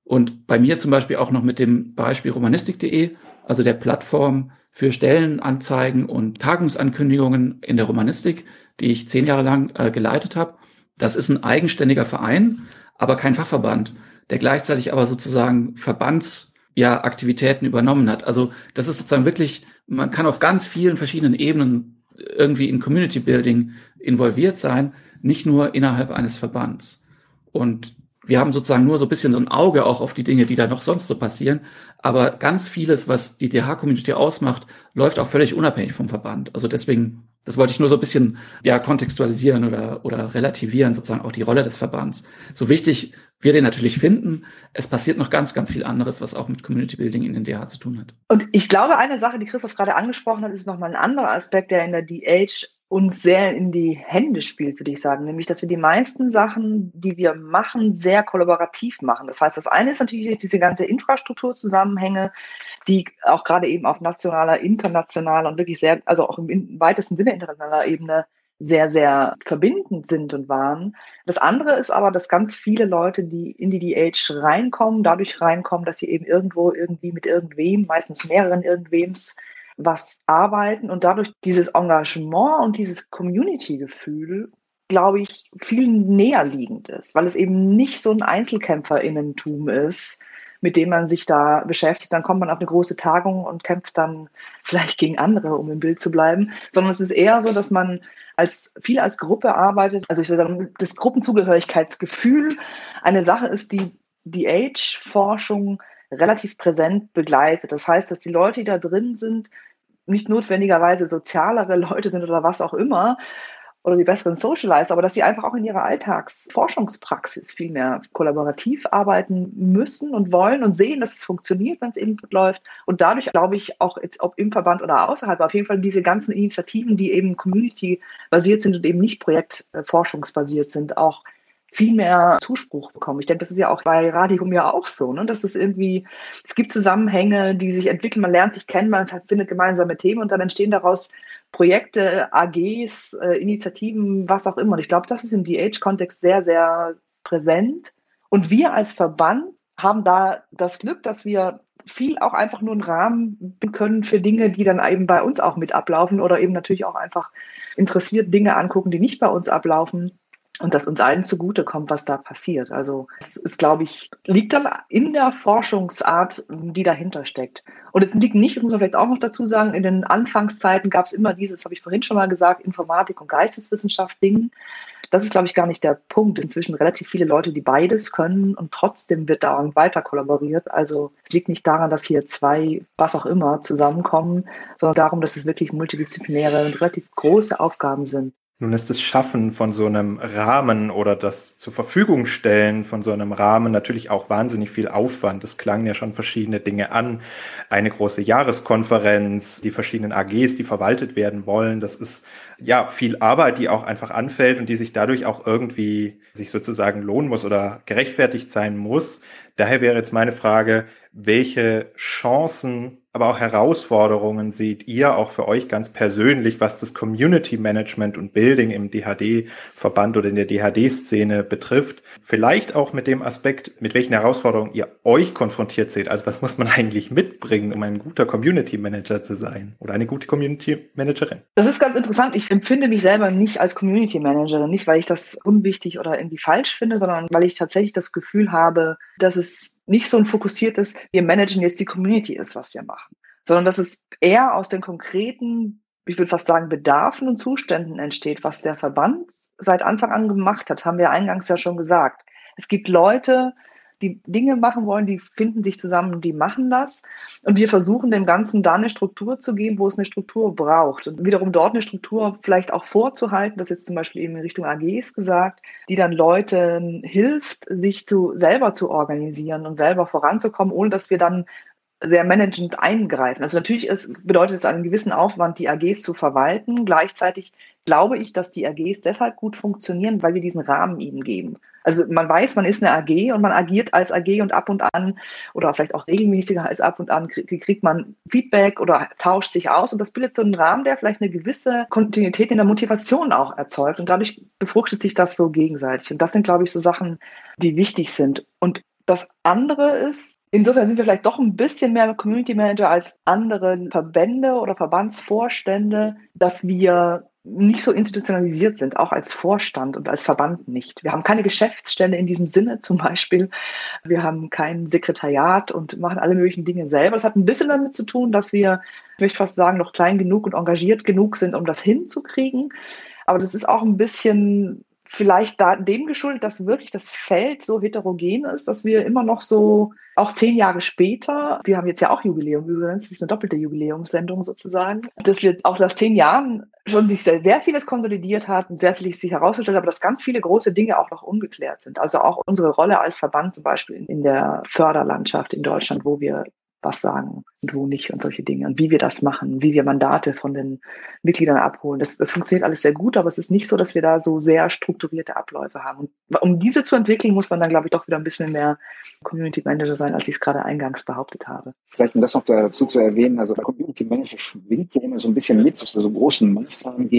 Und bei mir zum Beispiel auch noch mit dem Beispiel romanistik.de, also der Plattform für Stellenanzeigen und Tagungsankündigungen in der Romanistik, die ich zehn Jahre lang äh, geleitet habe. Das ist ein eigenständiger Verein, aber kein Fachverband, der gleichzeitig aber sozusagen Verbands ja, Aktivitäten übernommen hat. Also das ist sozusagen wirklich man kann auf ganz vielen verschiedenen Ebenen irgendwie in Community Building involviert sein, nicht nur innerhalb eines Verbands. Und wir haben sozusagen nur so ein bisschen so ein Auge auch auf die Dinge, die da noch sonst so passieren. Aber ganz vieles, was die DH-Community ausmacht, läuft auch völlig unabhängig vom Verband. Also deswegen, das wollte ich nur so ein bisschen ja kontextualisieren oder, oder relativieren, sozusagen auch die Rolle des Verbands. So wichtig wir den natürlich finden. Es passiert noch ganz, ganz viel anderes, was auch mit Community Building in den DH zu tun hat. Und ich glaube, eine Sache, die Christoph gerade angesprochen hat, ist nochmal ein anderer Aspekt, der in der DH uns sehr in die Hände spielt, würde ich sagen. Nämlich, dass wir die meisten Sachen, die wir machen, sehr kollaborativ machen. Das heißt, das eine ist natürlich diese ganze Infrastrukturzusammenhänge, die auch gerade eben auf nationaler, internationaler und wirklich sehr, also auch im weitesten Sinne internationaler Ebene sehr, sehr verbindend sind und waren. Das andere ist aber, dass ganz viele Leute, die in die DH reinkommen, dadurch reinkommen, dass sie eben irgendwo irgendwie mit irgendwem, meistens mehreren irgendwems, was arbeiten und dadurch dieses Engagement und dieses Community-Gefühl, glaube ich, viel näher liegend ist, weil es eben nicht so ein Einzelkämpferinnentum ist, mit dem man sich da beschäftigt. Dann kommt man auf eine große Tagung und kämpft dann vielleicht gegen andere, um im Bild zu bleiben, sondern es ist eher so, dass man als viel als Gruppe arbeitet. Also ich sagen, das Gruppenzugehörigkeitsgefühl eine Sache ist, die die Age-Forschung relativ präsent begleitet. Das heißt, dass die Leute, die da drin sind, nicht notwendigerweise sozialere Leute sind oder was auch immer, oder die besseren Socializer, aber dass sie einfach auch in ihrer Alltagsforschungspraxis viel mehr kollaborativ arbeiten müssen und wollen und sehen, dass es funktioniert, wenn es eben gut läuft. Und dadurch glaube ich auch jetzt, ob im Verband oder außerhalb, auf jeden Fall diese ganzen Initiativen, die eben community-basiert sind und eben nicht projektforschungsbasiert sind, auch viel mehr Zuspruch bekommen. Ich denke, das ist ja auch bei Radium ja auch so, ne? dass es irgendwie, es gibt Zusammenhänge, die sich entwickeln, man lernt sich kennen, man findet gemeinsame Themen und dann entstehen daraus Projekte, AGs, äh, Initiativen, was auch immer. Und ich glaube, das ist im DH-Kontext sehr, sehr präsent. Und wir als Verband haben da das Glück, dass wir viel auch einfach nur einen Rahmen bieten können für Dinge, die dann eben bei uns auch mit ablaufen oder eben natürlich auch einfach interessiert Dinge angucken, die nicht bei uns ablaufen und dass uns allen zugutekommt, was da passiert. Also es ist, glaube ich, liegt dann in der Forschungsart, die dahinter steckt. Und es liegt nicht, das muss man vielleicht auch noch dazu sagen, in den Anfangszeiten gab es immer dieses, habe ich vorhin schon mal gesagt, Informatik und Geisteswissenschaft Ding. Das ist, glaube ich, gar nicht der Punkt. Inzwischen relativ viele Leute, die beides können und trotzdem wird da weiter kollaboriert. Also es liegt nicht daran, dass hier zwei, was auch immer, zusammenkommen, sondern darum, dass es wirklich multidisziplinäre und relativ große Aufgaben sind. Nun ist das Schaffen von so einem Rahmen oder das zur Verfügung stellen von so einem Rahmen natürlich auch wahnsinnig viel Aufwand. Es klangen ja schon verschiedene Dinge an. Eine große Jahreskonferenz, die verschiedenen AGs, die verwaltet werden wollen. Das ist ja viel Arbeit, die auch einfach anfällt und die sich dadurch auch irgendwie sich sozusagen lohnen muss oder gerechtfertigt sein muss. Daher wäre jetzt meine Frage, welche Chancen aber auch Herausforderungen seht ihr auch für euch ganz persönlich, was das Community Management und Building im DHD-Verband oder in der DHD-Szene betrifft? Vielleicht auch mit dem Aspekt, mit welchen Herausforderungen ihr euch konfrontiert seht. Also was muss man eigentlich mitbringen, um ein guter Community Manager zu sein oder eine gute Community Managerin? Das ist ganz interessant. Ich empfinde mich selber nicht als Community Managerin, nicht weil ich das unwichtig oder irgendwie falsch finde, sondern weil ich tatsächlich das Gefühl habe, dass es nicht so ein fokussiertes, wir managen jetzt die Community ist, was wir machen, sondern dass es eher aus den konkreten, ich würde fast sagen, Bedarfen und Zuständen entsteht, was der Verband seit Anfang an gemacht hat, haben wir eingangs ja schon gesagt. Es gibt Leute, die Dinge machen wollen, die finden sich zusammen, die machen das. Und wir versuchen dem Ganzen da eine Struktur zu geben, wo es eine Struktur braucht. Und wiederum dort eine Struktur vielleicht auch vorzuhalten, das jetzt zum Beispiel eben in Richtung AGs gesagt, die dann Leuten hilft, sich zu selber zu organisieren und selber voranzukommen, ohne dass wir dann sehr managend eingreifen. Also natürlich ist, bedeutet es einen gewissen Aufwand, die AGs zu verwalten. Gleichzeitig glaube ich, dass die AGs deshalb gut funktionieren, weil wir diesen Rahmen ihnen geben. Also man weiß, man ist eine AG und man agiert als AG und ab und an oder vielleicht auch regelmäßiger als ab und an kriegt man Feedback oder tauscht sich aus und das bildet so einen Rahmen, der vielleicht eine gewisse Kontinuität in der Motivation auch erzeugt und dadurch befruchtet sich das so gegenseitig. Und das sind, glaube ich, so Sachen, die wichtig sind. Und das andere ist, insofern sind wir vielleicht doch ein bisschen mehr Community Manager als andere Verbände oder Verbandsvorstände, dass wir nicht so institutionalisiert sind, auch als Vorstand und als Verband nicht. Wir haben keine Geschäftsstelle in diesem Sinne zum Beispiel. Wir haben kein Sekretariat und machen alle möglichen Dinge selber. Es hat ein bisschen damit zu tun, dass wir, ich möchte fast sagen, noch klein genug und engagiert genug sind, um das hinzukriegen. Aber das ist auch ein bisschen vielleicht da, dem geschuldet, dass wirklich das Feld so heterogen ist, dass wir immer noch so, auch zehn Jahre später, wir haben jetzt ja auch Jubiläum übrigens, das ist eine doppelte Jubiläumssendung sozusagen, dass wir auch nach zehn Jahren schon sich sehr, sehr vieles konsolidiert hat und sehr vieles sich herausgestellt aber dass ganz viele große Dinge auch noch ungeklärt sind. Also auch unsere Rolle als Verband zum Beispiel in der Förderlandschaft in Deutschland, wo wir was sagen und wo nicht und solche Dinge und wie wir das machen, wie wir Mandate von den Mitgliedern abholen. Das, das funktioniert alles sehr gut, aber es ist nicht so, dass wir da so sehr strukturierte Abläufe haben. Und um diese zu entwickeln, muss man dann, glaube ich, doch wieder ein bisschen mehr Community Manager sein, als ich es gerade eingangs behauptet habe. Vielleicht um das noch dazu zu erwähnen, also Community Manager schwingt ja immer so ein bisschen mit, dass es so großen Maßnahmen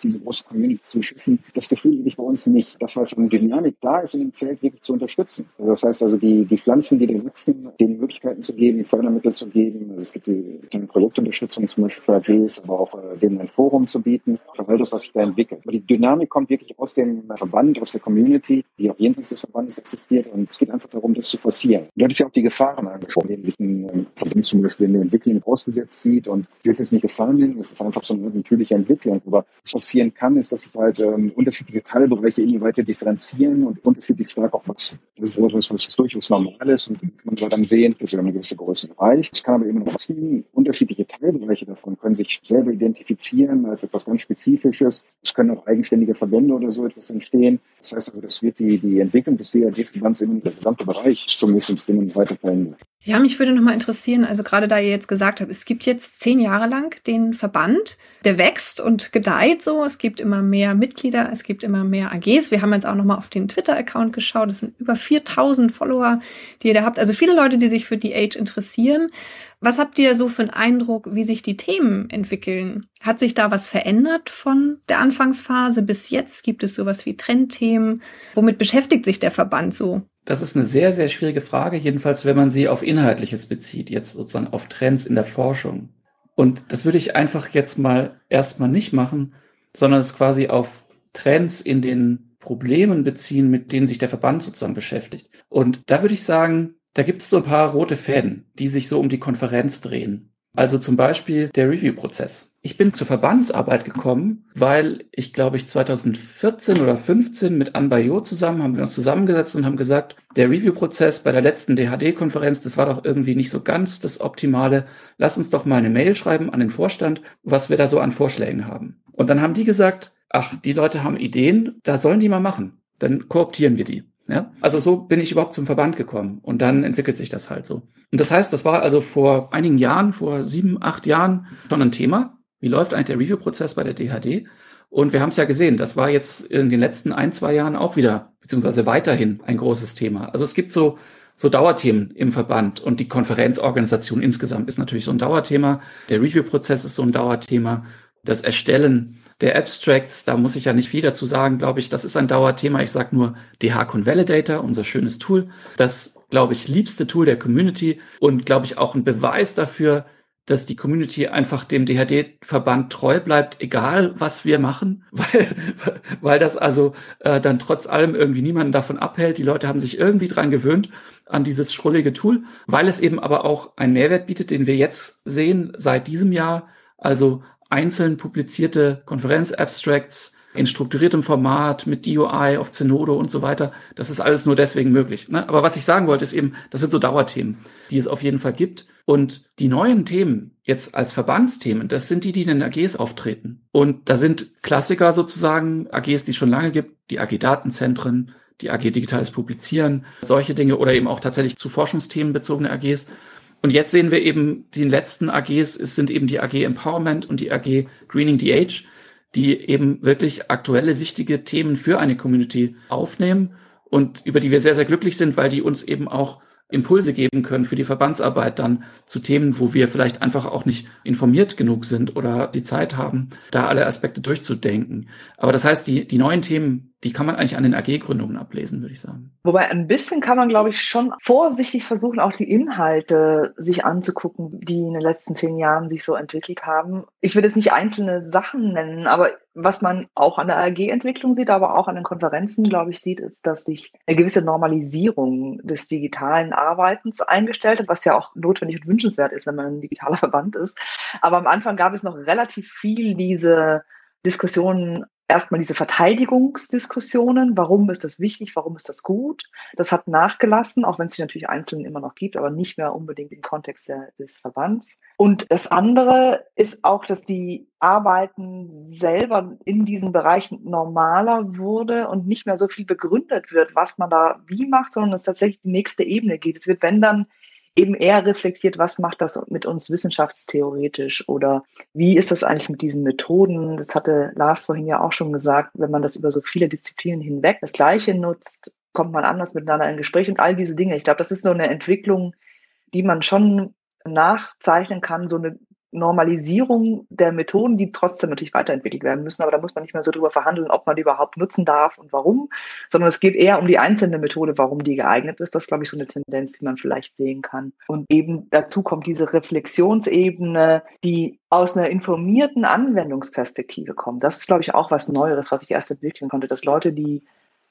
gäbe, diese große Community zu schaffen. Das Gefühl ich bei uns nicht. Das, was an Dynamik da ist, in dem Feld wirklich zu unterstützen. Also das heißt also, die, die Pflanzen, die da wachsen, denen Möglichkeiten zu geben, Fördermittel zu geben. Also es gibt die, die Produktunterstützung zum Beispiel für AGs, aber auch äh, ein Forum zu bieten. Das ist all das, was sich da entwickelt. Aber die Dynamik kommt wirklich aus dem Verband, aus der Community, die auch jenseits des Verbandes existiert. Und es geht einfach darum, das zu forcieren. Du hattest ja auch die Gefahren angesprochen, denen sich ein Verband zum Beispiel in der Entwicklung ausgesetzt sieht. Und ich will es jetzt nicht gefallen nennen, es ist einfach so eine natürliche Entwicklung. Aber was passieren kann, ist, dass sich halt ähm, unterschiedliche Teilbereiche immer weiter differenzieren und unterschiedlich stark auch wachsen. Das ist etwas, was durchaus normal ist und man soll dann sehen, dass wir eine gewisse Größe erreicht. Es kann aber immer noch wachsen. Unterschiedliche Teilbereiche davon können sich selber identifizieren als etwas ganz Spezifisches. Es können auch eigenständige Verbände oder so etwas entstehen. Das heißt also, das wird die, die Entwicklung des DRG-Verbands im gesamten Bereich zumindest weiter verändern. Ja, mich würde nochmal interessieren, also gerade da ihr jetzt gesagt habt, es gibt jetzt zehn Jahre lang den Verband, der wächst und gedeiht so. Es gibt immer mehr Mitglieder, es gibt immer mehr AGs. Wir haben jetzt auch nochmal auf den Twitter-Account geschaut. Es sind über 4000 Follower, die ihr da habt. Also viele Leute, die sich für die Age interessieren. Was habt ihr so für einen Eindruck, wie sich die Themen entwickeln? Hat sich da was verändert von der Anfangsphase bis jetzt? Gibt es sowas wie Trendthemen? Womit beschäftigt sich der Verband so? Das ist eine sehr, sehr schwierige Frage, jedenfalls wenn man sie auf Inhaltliches bezieht, jetzt sozusagen auf Trends in der Forschung. Und das würde ich einfach jetzt mal erstmal nicht machen, sondern es quasi auf Trends in den Problemen beziehen, mit denen sich der Verband sozusagen beschäftigt. Und da würde ich sagen, da gibt es so ein paar rote Fäden, die sich so um die Konferenz drehen. Also zum Beispiel der Review-Prozess. Ich bin zur Verbandsarbeit gekommen, weil ich glaube ich 2014 oder 15 mit Anbayo zusammen haben wir uns zusammengesetzt und haben gesagt, der Review-Prozess bei der letzten DHD-Konferenz, das war doch irgendwie nicht so ganz das Optimale. Lass uns doch mal eine Mail schreiben an den Vorstand, was wir da so an Vorschlägen haben. Und dann haben die gesagt, ach, die Leute haben Ideen, da sollen die mal machen. Dann kooptieren wir die. Ja? Also so bin ich überhaupt zum Verband gekommen und dann entwickelt sich das halt so. Und das heißt, das war also vor einigen Jahren, vor sieben, acht Jahren schon ein Thema. Wie läuft eigentlich der Review-Prozess bei der DHD? Und wir haben es ja gesehen, das war jetzt in den letzten ein, zwei Jahren auch wieder, beziehungsweise weiterhin ein großes Thema. Also es gibt so, so Dauerthemen im Verband und die Konferenzorganisation insgesamt ist natürlich so ein Dauerthema. Der Review-Prozess ist so ein Dauerthema. Das Erstellen der Abstracts, da muss ich ja nicht viel dazu sagen, glaube ich, das ist ein Dauerthema. Ich sage nur DH Convalidator, unser schönes Tool. Das, glaube ich, liebste Tool der Community und, glaube ich, auch ein Beweis dafür, dass die Community einfach dem DHD-Verband treu bleibt, egal was wir machen, (laughs) weil, weil das also äh, dann trotz allem irgendwie niemanden davon abhält. Die Leute haben sich irgendwie dran gewöhnt an dieses schrullige Tool, weil es eben aber auch einen Mehrwert bietet, den wir jetzt sehen seit diesem Jahr. Also einzeln publizierte Konferenz-Abstracts in strukturiertem Format mit DOI auf Zenodo und so weiter. Das ist alles nur deswegen möglich. Ne? Aber was ich sagen wollte, ist eben, das sind so Dauerthemen, die es auf jeden Fall gibt. Und die neuen Themen jetzt als Verbandsthemen, das sind die, die in den AGs auftreten. Und da sind Klassiker sozusagen, AGs, die es schon lange gibt, die AG-Datenzentren, die AG Digitales Publizieren, solche Dinge oder eben auch tatsächlich zu Forschungsthemen bezogene AGs. Und jetzt sehen wir eben, die letzten AGs es sind eben die AG Empowerment und die AG Greening the Age, die eben wirklich aktuelle, wichtige Themen für eine Community aufnehmen und über die wir sehr, sehr glücklich sind, weil die uns eben auch Impulse geben können für die Verbandsarbeit dann zu Themen, wo wir vielleicht einfach auch nicht informiert genug sind oder die Zeit haben, da alle Aspekte durchzudenken. Aber das heißt, die, die neuen Themen, die kann man eigentlich an den AG-Gründungen ablesen, würde ich sagen. Wobei ein bisschen kann man, glaube ich, schon vorsichtig versuchen, auch die Inhalte sich anzugucken, die in den letzten zehn Jahren sich so entwickelt haben. Ich würde jetzt nicht einzelne Sachen nennen, aber was man auch an der AG-Entwicklung sieht, aber auch an den Konferenzen, glaube ich, sieht, ist, dass sich eine gewisse Normalisierung des digitalen Arbeitens eingestellt hat, was ja auch notwendig und wünschenswert ist, wenn man ein digitaler (laughs) Verband ist. Aber am Anfang gab es noch relativ viel diese Diskussionen erstmal diese Verteidigungsdiskussionen, warum ist das wichtig, warum ist das gut. Das hat nachgelassen, auch wenn es sich natürlich einzeln immer noch gibt, aber nicht mehr unbedingt im Kontext der, des Verbands. Und das andere ist auch, dass die Arbeiten selber in diesen Bereichen normaler wurde und nicht mehr so viel begründet wird, was man da wie macht, sondern es tatsächlich die nächste Ebene geht. Es wird, wenn dann, eben eher reflektiert, was macht das mit uns wissenschaftstheoretisch oder wie ist das eigentlich mit diesen Methoden? Das hatte Lars vorhin ja auch schon gesagt, wenn man das über so viele Disziplinen hinweg das Gleiche nutzt, kommt man anders miteinander in Gespräch und all diese Dinge. Ich glaube, das ist so eine Entwicklung, die man schon nachzeichnen kann, so eine Normalisierung der Methoden, die trotzdem natürlich weiterentwickelt werden müssen. Aber da muss man nicht mehr so drüber verhandeln, ob man die überhaupt nutzen darf und warum, sondern es geht eher um die einzelne Methode, warum die geeignet ist. Das ist, glaube ich, so eine Tendenz, die man vielleicht sehen kann. Und eben dazu kommt diese Reflexionsebene, die aus einer informierten Anwendungsperspektive kommt. Das ist, glaube ich, auch was Neueres, was ich erst entwickeln konnte, dass Leute, die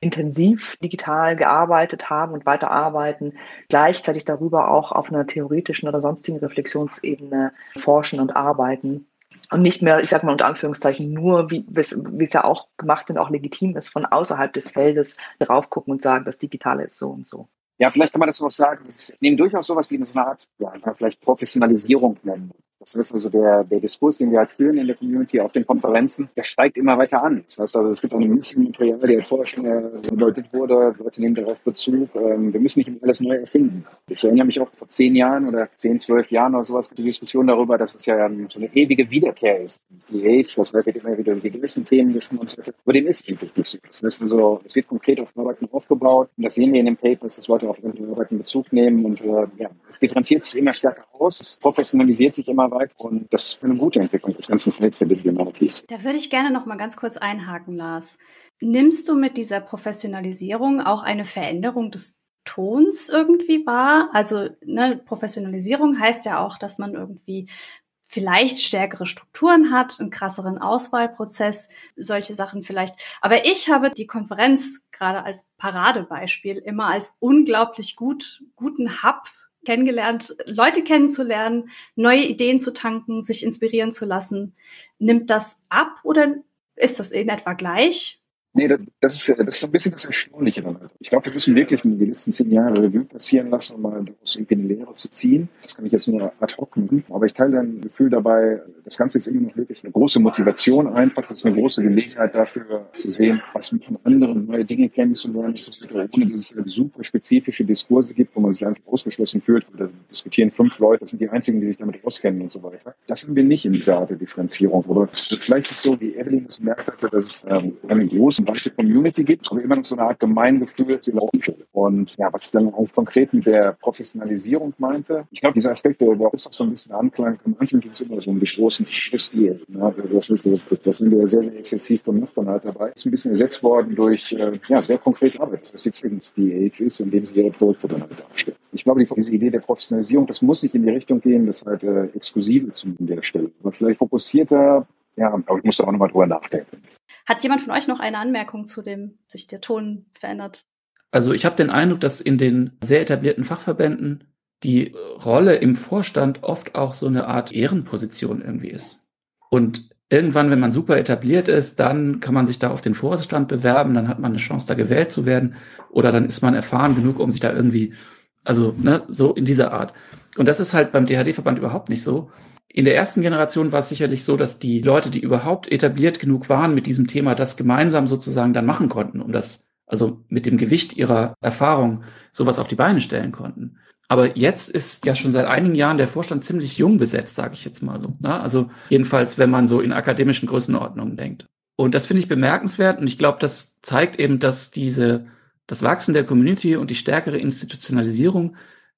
intensiv digital gearbeitet haben und weiterarbeiten, gleichzeitig darüber auch auf einer theoretischen oder sonstigen Reflexionsebene forschen und arbeiten. Und nicht mehr, ich sage mal unter Anführungszeichen, nur, wie es ja auch gemacht und auch legitim ist, von außerhalb des Feldes drauf gucken und sagen, das Digitale ist so und so. Ja, vielleicht kann man das auch sagen, es nehmen durchaus sowas wie eine Art, ja, vielleicht Professionalisierung nennen. Das ist also der, der Diskurs, den wir halt führen in der Community auf den Konferenzen, der steigt immer weiter an. Das heißt also, es gibt auch ein bisschen Material, der vorher schon gedeutet wurde. Leute nehmen darauf Bezug. Ähm, wir müssen nicht alles neu erfinden. Ich erinnere mich auch vor zehn Jahren oder zehn, zwölf Jahren oder sowas, die Diskussion darüber, dass es ja so eine ewige Wiederkehr ist. Die Age, das heißt, wird immer wieder die gleichen Themen geschmutzt. Aber dem ist eigentlich nicht so. Das ist so, es wird konkret auf Arbeiten aufgebaut. Und das sehen wir in den Papers, dass Leute auf Arbeiten Bezug nehmen. Und äh, ja, es differenziert sich immer stärker aus. Es professionalisiert sich immer weiter und das ist eine gute Entwicklung des ganzen Felds der Humanities. Da würde ich gerne noch mal ganz kurz einhaken, Lars. Nimmst du mit dieser Professionalisierung auch eine Veränderung des Tons irgendwie wahr? Also ne, Professionalisierung heißt ja auch, dass man irgendwie vielleicht stärkere Strukturen hat, einen krasseren Auswahlprozess, solche Sachen vielleicht. Aber ich habe die Konferenz gerade als Paradebeispiel immer als unglaublich gut, guten Hub kennengelernt, Leute kennenzulernen, neue Ideen zu tanken, sich inspirieren zu lassen. Nimmt das ab oder ist das in etwa gleich? Nee, das ist, das ist so ein bisschen das Erstaunliche. Ich glaube, wir müssen wirklich die letzten zehn Jahre Revue passieren lassen, um mal daraus irgendwie eine Lehre zu ziehen. Das kann ich jetzt nur ad hoc machen. Aber ich teile dein Gefühl dabei, Das Ganze ist immer noch wirklich eine große Motivation einfach. Das ist eine große Gelegenheit dafür zu sehen, was mit anderen neue Dinge kennenzulernen, ohne dass es super spezifische Diskurse gibt, wo man sich einfach ausgeschlossen fühlt. Da diskutieren fünf Leute, das sind die einzigen, die sich damit auskennen und so weiter. Das haben wir nicht in dieser Art der Differenzierung. Oder vielleicht ist es so, wie Evelyn es gemerkt hatte, dass es ähm, eine große, weite Community gibt, aber immer noch so eine Art Gemeingefühl zu laufen. Und ja, was dann auch konkret mit der Professionalisierung meinte, ich glaube, dieser Aspekt, der, ist auch so ein bisschen Anklang. Am Anfang ging es immer so um die großen Schriftstil. Ne? Das, ist, das sind wir sehr, sehr exzessiv gemacht dann halt dabei. Ist ein bisschen ersetzt worden durch äh, ja, sehr konkrete Arbeit. Das jetzt ins DH ist, indem sie ihre Produkte dann halt darstellen. Ich glaube, die, diese Idee der Professionalisierung, das muss nicht in die Richtung gehen, das halt äh, exklusive zu der Stelle. Aber vielleicht fokussierter, ja, aber ich muss da auch nochmal drüber nachdenken. Hat jemand von euch noch eine Anmerkung zu dem, sich der Ton verändert? Also ich habe den Eindruck, dass in den sehr etablierten Fachverbänden die Rolle im Vorstand oft auch so eine Art Ehrenposition irgendwie ist. Und irgendwann, wenn man super etabliert ist, dann kann man sich da auf den Vorstand bewerben, dann hat man eine Chance, da gewählt zu werden. Oder dann ist man erfahren genug, um sich da irgendwie, also ne, so in dieser Art. Und das ist halt beim DHD-Verband überhaupt nicht so. In der ersten Generation war es sicherlich so, dass die Leute, die überhaupt etabliert genug waren mit diesem Thema, das gemeinsam sozusagen dann machen konnten, um das, also mit dem Gewicht ihrer Erfahrung sowas auf die Beine stellen konnten. Aber jetzt ist ja schon seit einigen Jahren der Vorstand ziemlich jung besetzt, sage ich jetzt mal so. Ne? Also jedenfalls, wenn man so in akademischen Größenordnungen denkt. Und das finde ich bemerkenswert und ich glaube, das zeigt eben, dass diese, das Wachsen der Community und die stärkere Institutionalisierung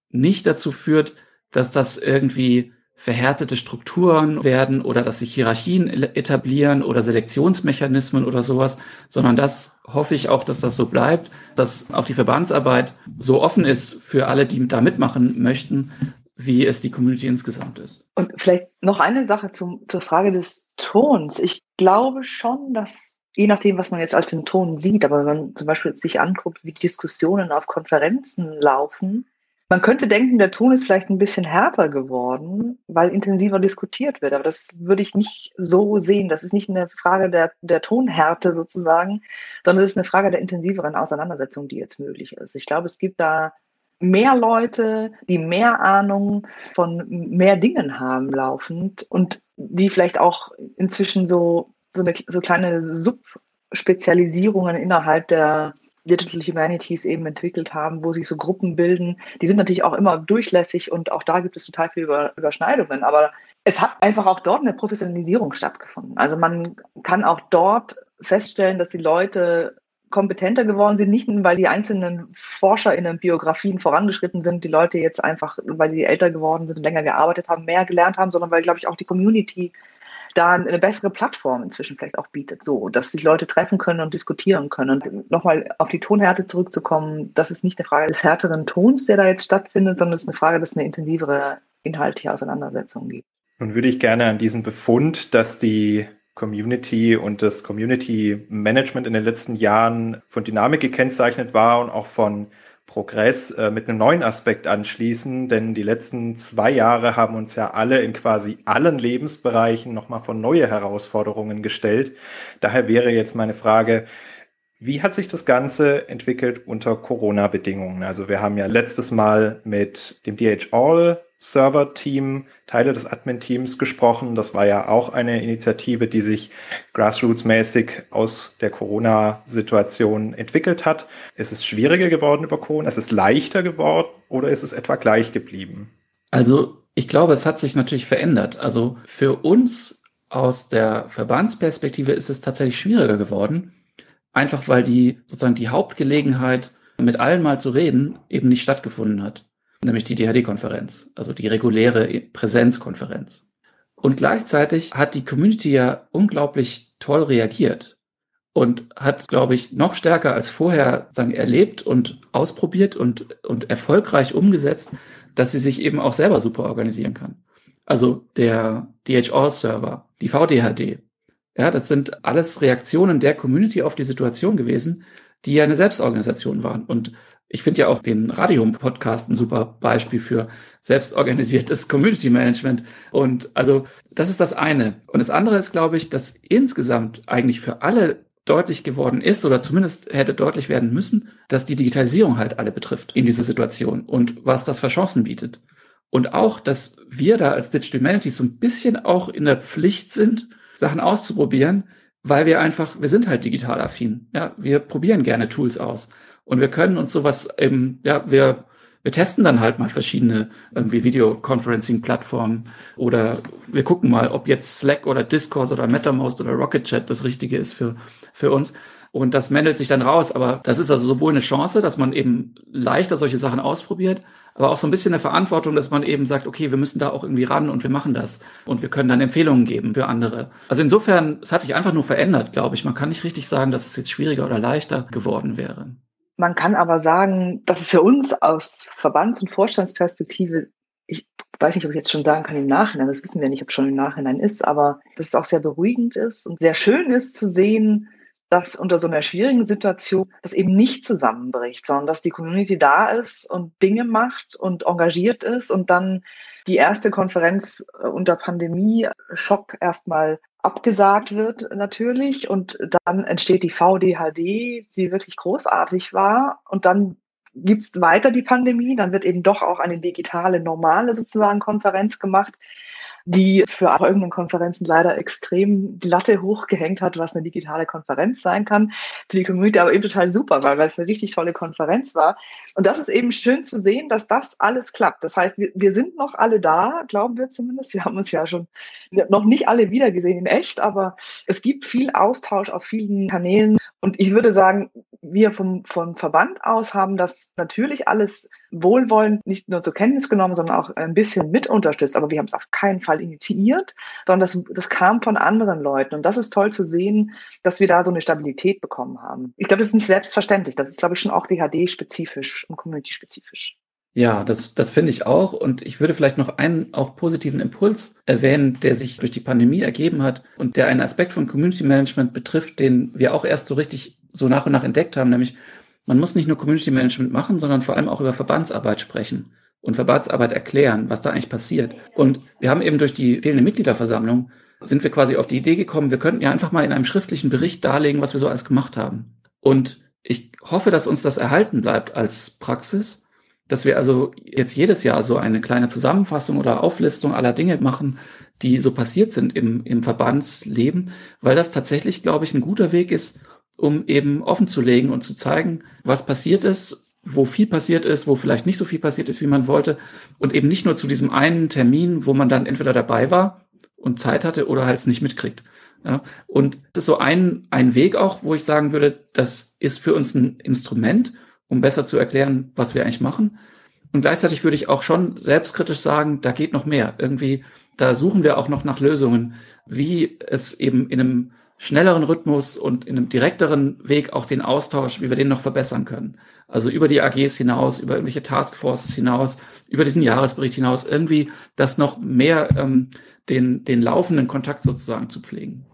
nicht dazu führt, dass das irgendwie verhärtete Strukturen werden oder dass sich Hierarchien etablieren oder Selektionsmechanismen oder sowas, sondern das hoffe ich auch, dass das so bleibt, dass auch die Verbandsarbeit so offen ist für alle, die da mitmachen möchten, wie es die Community insgesamt ist. Und vielleicht noch eine Sache zum, zur Frage des Tons. Ich glaube schon, dass je nachdem, was man jetzt als den Ton sieht, aber wenn man zum Beispiel sich anguckt, wie Diskussionen auf Konferenzen laufen, man könnte denken, der Ton ist vielleicht ein bisschen härter geworden, weil intensiver diskutiert wird. Aber das würde ich nicht so sehen. Das ist nicht eine Frage der, der Tonhärte sozusagen, sondern es ist eine Frage der intensiveren Auseinandersetzung, die jetzt möglich ist. Ich glaube, es gibt da mehr Leute, die mehr Ahnung von mehr Dingen haben laufend und die vielleicht auch inzwischen so, so, eine, so kleine Subspezialisierungen innerhalb der Digital Humanities eben entwickelt haben, wo sich so Gruppen bilden. Die sind natürlich auch immer durchlässig und auch da gibt es total viele Überschneidungen. Aber es hat einfach auch dort eine Professionalisierung stattgefunden. Also man kann auch dort feststellen, dass die Leute kompetenter geworden sind, nicht nur, weil die einzelnen Forscher in den Biografien vorangeschritten sind, die Leute jetzt einfach, weil sie älter geworden sind, länger gearbeitet haben, mehr gelernt haben, sondern weil, glaube ich, auch die Community da eine bessere Plattform inzwischen vielleicht auch bietet, so, dass sich Leute treffen können und diskutieren können. Und nochmal auf die Tonhärte zurückzukommen, das ist nicht eine Frage des härteren Tons, der da jetzt stattfindet, sondern es ist eine Frage, dass es eine intensivere inhaltliche Auseinandersetzung gibt. Nun würde ich gerne an diesem Befund, dass die Community und das Community Management in den letzten Jahren von Dynamik gekennzeichnet war und auch von Progress äh, mit einem neuen Aspekt anschließen, denn die letzten zwei Jahre haben uns ja alle in quasi allen Lebensbereichen nochmal von neue Herausforderungen gestellt. Daher wäre jetzt meine Frage, wie hat sich das Ganze entwickelt unter Corona-Bedingungen? Also wir haben ja letztes Mal mit dem DH All Server-Team, Teile des Admin-Teams gesprochen. Das war ja auch eine Initiative, die sich grassroots-mäßig aus der Corona-Situation entwickelt hat. Ist es schwieriger geworden über Corona? Ist es leichter geworden oder ist es etwa gleich geblieben? Also ich glaube, es hat sich natürlich verändert. Also für uns aus der Verbandsperspektive ist es tatsächlich schwieriger geworden, einfach weil die sozusagen die Hauptgelegenheit, mit allen mal zu reden, eben nicht stattgefunden hat nämlich die DHD-Konferenz, also die reguläre Präsenzkonferenz. Und gleichzeitig hat die Community ja unglaublich toll reagiert und hat, glaube ich, noch stärker als vorher sagen, erlebt und ausprobiert und, und erfolgreich umgesetzt, dass sie sich eben auch selber super organisieren kann. Also der DHR-Server, die VDHD. Ja, das sind alles Reaktionen der Community auf die Situation gewesen, die ja eine Selbstorganisation waren. Und ich finde ja auch den Radium-Podcast ein super Beispiel für selbstorganisiertes (laughs) Community Management. Und also das ist das eine. Und das andere ist, glaube ich, dass insgesamt eigentlich für alle deutlich geworden ist oder zumindest hätte deutlich werden müssen, dass die Digitalisierung halt alle betrifft in dieser Situation und was das für Chancen bietet. Und auch, dass wir da als Digital Humanities so ein bisschen auch in der Pflicht sind, Sachen auszuprobieren, weil wir einfach, wir sind halt digital affin. Ja, wir probieren gerne Tools aus. Und wir können uns sowas eben, ja, wir, wir testen dann halt mal verschiedene irgendwie Videoconferencing-Plattformen oder wir gucken mal, ob jetzt Slack oder Discourse oder MetaMost oder Rocket Chat das Richtige ist für, für uns. Und das mändelt sich dann raus. Aber das ist also sowohl eine Chance, dass man eben leichter solche Sachen ausprobiert, aber auch so ein bisschen eine Verantwortung, dass man eben sagt, okay, wir müssen da auch irgendwie ran und wir machen das. Und wir können dann Empfehlungen geben für andere. Also insofern, es hat sich einfach nur verändert, glaube ich. Man kann nicht richtig sagen, dass es jetzt schwieriger oder leichter geworden wäre. Man kann aber sagen, dass es für uns aus Verbands- und Vorstandsperspektive ich weiß nicht, ob ich jetzt schon sagen kann im Nachhinein, das wissen wir nicht, ob schon im Nachhinein ist, aber dass es auch sehr beruhigend ist und sehr schön ist zu sehen, dass unter so einer schwierigen Situation das eben nicht zusammenbricht, sondern dass die Community da ist und Dinge macht und engagiert ist und dann die erste Konferenz äh, unter Pandemie-Schock erstmal abgesagt wird natürlich. Und dann entsteht die VDHD, die wirklich großartig war. Und dann gibt es weiter die Pandemie, dann wird eben doch auch eine digitale, normale sozusagen Konferenz gemacht, die für folgenden Konferenzen leider extrem glatte hochgehängt hat, was eine digitale Konferenz sein kann. Für die Community aber eben total super, weil, weil es eine richtig tolle Konferenz war. Und das ist eben schön zu sehen, dass das alles klappt. Das heißt, wir, wir sind noch alle da, glauben wir zumindest. Wir haben uns ja schon noch nicht alle wiedergesehen in echt, aber es gibt viel Austausch auf vielen Kanälen. Und ich würde sagen, wir vom, vom Verband aus haben das natürlich alles wohlwollend nicht nur zur Kenntnis genommen, sondern auch ein bisschen mit unterstützt. Aber wir haben es auf keinen Fall initiiert, sondern das, das kam von anderen Leuten. Und das ist toll zu sehen, dass wir da so eine Stabilität bekommen haben. Ich glaube, das ist nicht selbstverständlich. Das ist, glaube ich, schon auch DHD-spezifisch und Community-spezifisch. Ja, das, das finde ich auch. Und ich würde vielleicht noch einen auch positiven Impuls erwähnen, der sich durch die Pandemie ergeben hat und der einen Aspekt von Community Management betrifft, den wir auch erst so richtig so nach und nach entdeckt haben, nämlich man muss nicht nur Community Management machen, sondern vor allem auch über Verbandsarbeit sprechen und Verbandsarbeit erklären, was da eigentlich passiert. Und wir haben eben durch die fehlende Mitgliederversammlung sind wir quasi auf die Idee gekommen, wir könnten ja einfach mal in einem schriftlichen Bericht darlegen, was wir so alles gemacht haben. Und ich hoffe, dass uns das erhalten bleibt als Praxis, dass wir also jetzt jedes Jahr so eine kleine Zusammenfassung oder Auflistung aller Dinge machen, die so passiert sind im, im Verbandsleben, weil das tatsächlich, glaube ich, ein guter Weg ist, um eben offen zu legen und zu zeigen, was passiert ist, wo viel passiert ist, wo vielleicht nicht so viel passiert ist, wie man wollte. Und eben nicht nur zu diesem einen Termin, wo man dann entweder dabei war und Zeit hatte oder halt es nicht mitkriegt. Ja, und das ist so ein, ein Weg auch, wo ich sagen würde, das ist für uns ein Instrument, um besser zu erklären, was wir eigentlich machen. Und gleichzeitig würde ich auch schon selbstkritisch sagen, da geht noch mehr. Irgendwie, da suchen wir auch noch nach Lösungen, wie es eben in einem schnelleren Rhythmus und in einem direkteren Weg auch den Austausch, wie wir den noch verbessern können. Also über die AGs hinaus, über irgendwelche Taskforces hinaus, über diesen Jahresbericht hinaus, irgendwie das noch mehr ähm, den, den laufenden Kontakt sozusagen zu pflegen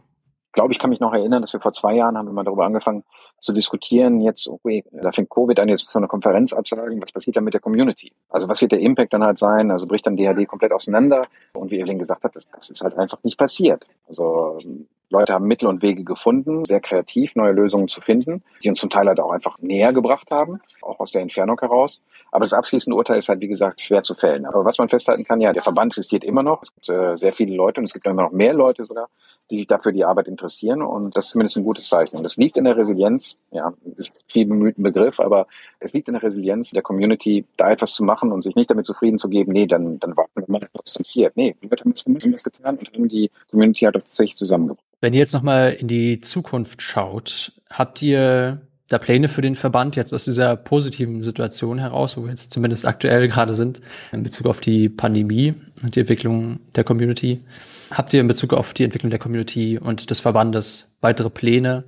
glaube, ich kann mich noch erinnern, dass wir vor zwei Jahren haben wir mal darüber angefangen zu diskutieren, jetzt, okay, da fängt Covid an, jetzt so eine Konferenz absagen, was passiert dann mit der Community? Also was wird der Impact dann halt sein? Also bricht dann DHD komplett auseinander? Und wie Evelyn gesagt hat, das, das ist halt einfach nicht passiert. Also Leute haben Mittel und Wege gefunden, sehr kreativ neue Lösungen zu finden, die uns zum Teil halt auch einfach näher gebracht haben, auch aus der Entfernung heraus. Aber das abschließende Urteil ist halt, wie gesagt, schwer zu fällen. Aber was man festhalten kann, ja, der Verband existiert immer noch. Es gibt äh, sehr viele Leute und es gibt immer noch mehr Leute sogar, die sich dafür die Arbeit interessieren. Und das ist zumindest ein gutes Zeichen. Und das liegt in der Resilienz, ja, ist viel bemühten Begriff, aber es liegt in der Resilienz der Community, da etwas zu machen und sich nicht damit zufrieden zu geben, nee, dann, dann warten wir mal, was passiert. Nee, wir haben das getan und haben die Community hat sich zusammengebracht. Wenn ihr jetzt nochmal in die Zukunft schaut, habt ihr da Pläne für den Verband jetzt aus dieser positiven Situation heraus, wo wir jetzt zumindest aktuell gerade sind, in Bezug auf die Pandemie und die Entwicklung der Community? Habt ihr in Bezug auf die Entwicklung der Community und des Verbandes weitere Pläne,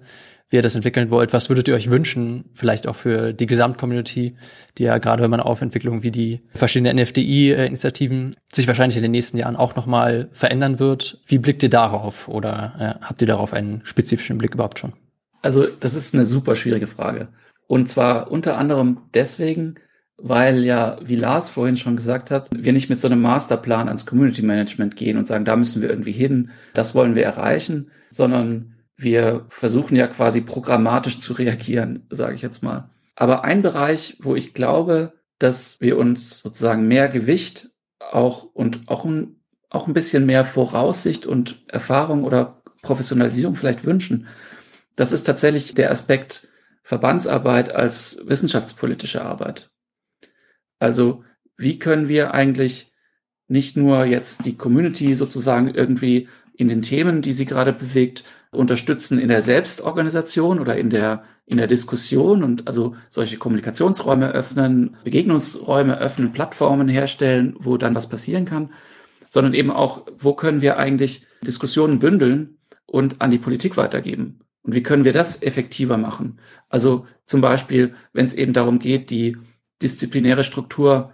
wie ihr das entwickeln wollt? Was würdet ihr euch wünschen, vielleicht auch für die Gesamtcommunity, die ja gerade, wenn man auf Entwicklungen wie die verschiedenen NFDI-Initiativen sich wahrscheinlich in den nächsten Jahren auch nochmal verändern wird? Wie blickt ihr darauf oder äh, habt ihr darauf einen spezifischen Blick überhaupt schon? Also das ist eine super schwierige Frage. Und zwar unter anderem deswegen, weil ja, wie Lars vorhin schon gesagt hat, wir nicht mit so einem Masterplan ans Community Management gehen und sagen, da müssen wir irgendwie hin, das wollen wir erreichen, sondern wir versuchen ja quasi programmatisch zu reagieren, sage ich jetzt mal. Aber ein Bereich, wo ich glaube, dass wir uns sozusagen mehr Gewicht auch und auch ein, auch ein bisschen mehr Voraussicht und Erfahrung oder Professionalisierung vielleicht wünschen. Das ist tatsächlich der Aspekt Verbandsarbeit als wissenschaftspolitische Arbeit. Also wie können wir eigentlich nicht nur jetzt die Community sozusagen irgendwie in den Themen, die sie gerade bewegt, unterstützen in der Selbstorganisation oder in der, in der Diskussion und also solche Kommunikationsräume öffnen, Begegnungsräume öffnen, Plattformen herstellen, wo dann was passieren kann, sondern eben auch, wo können wir eigentlich Diskussionen bündeln und an die Politik weitergeben? Und wie können wir das effektiver machen? Also zum Beispiel, wenn es eben darum geht, die disziplinäre Struktur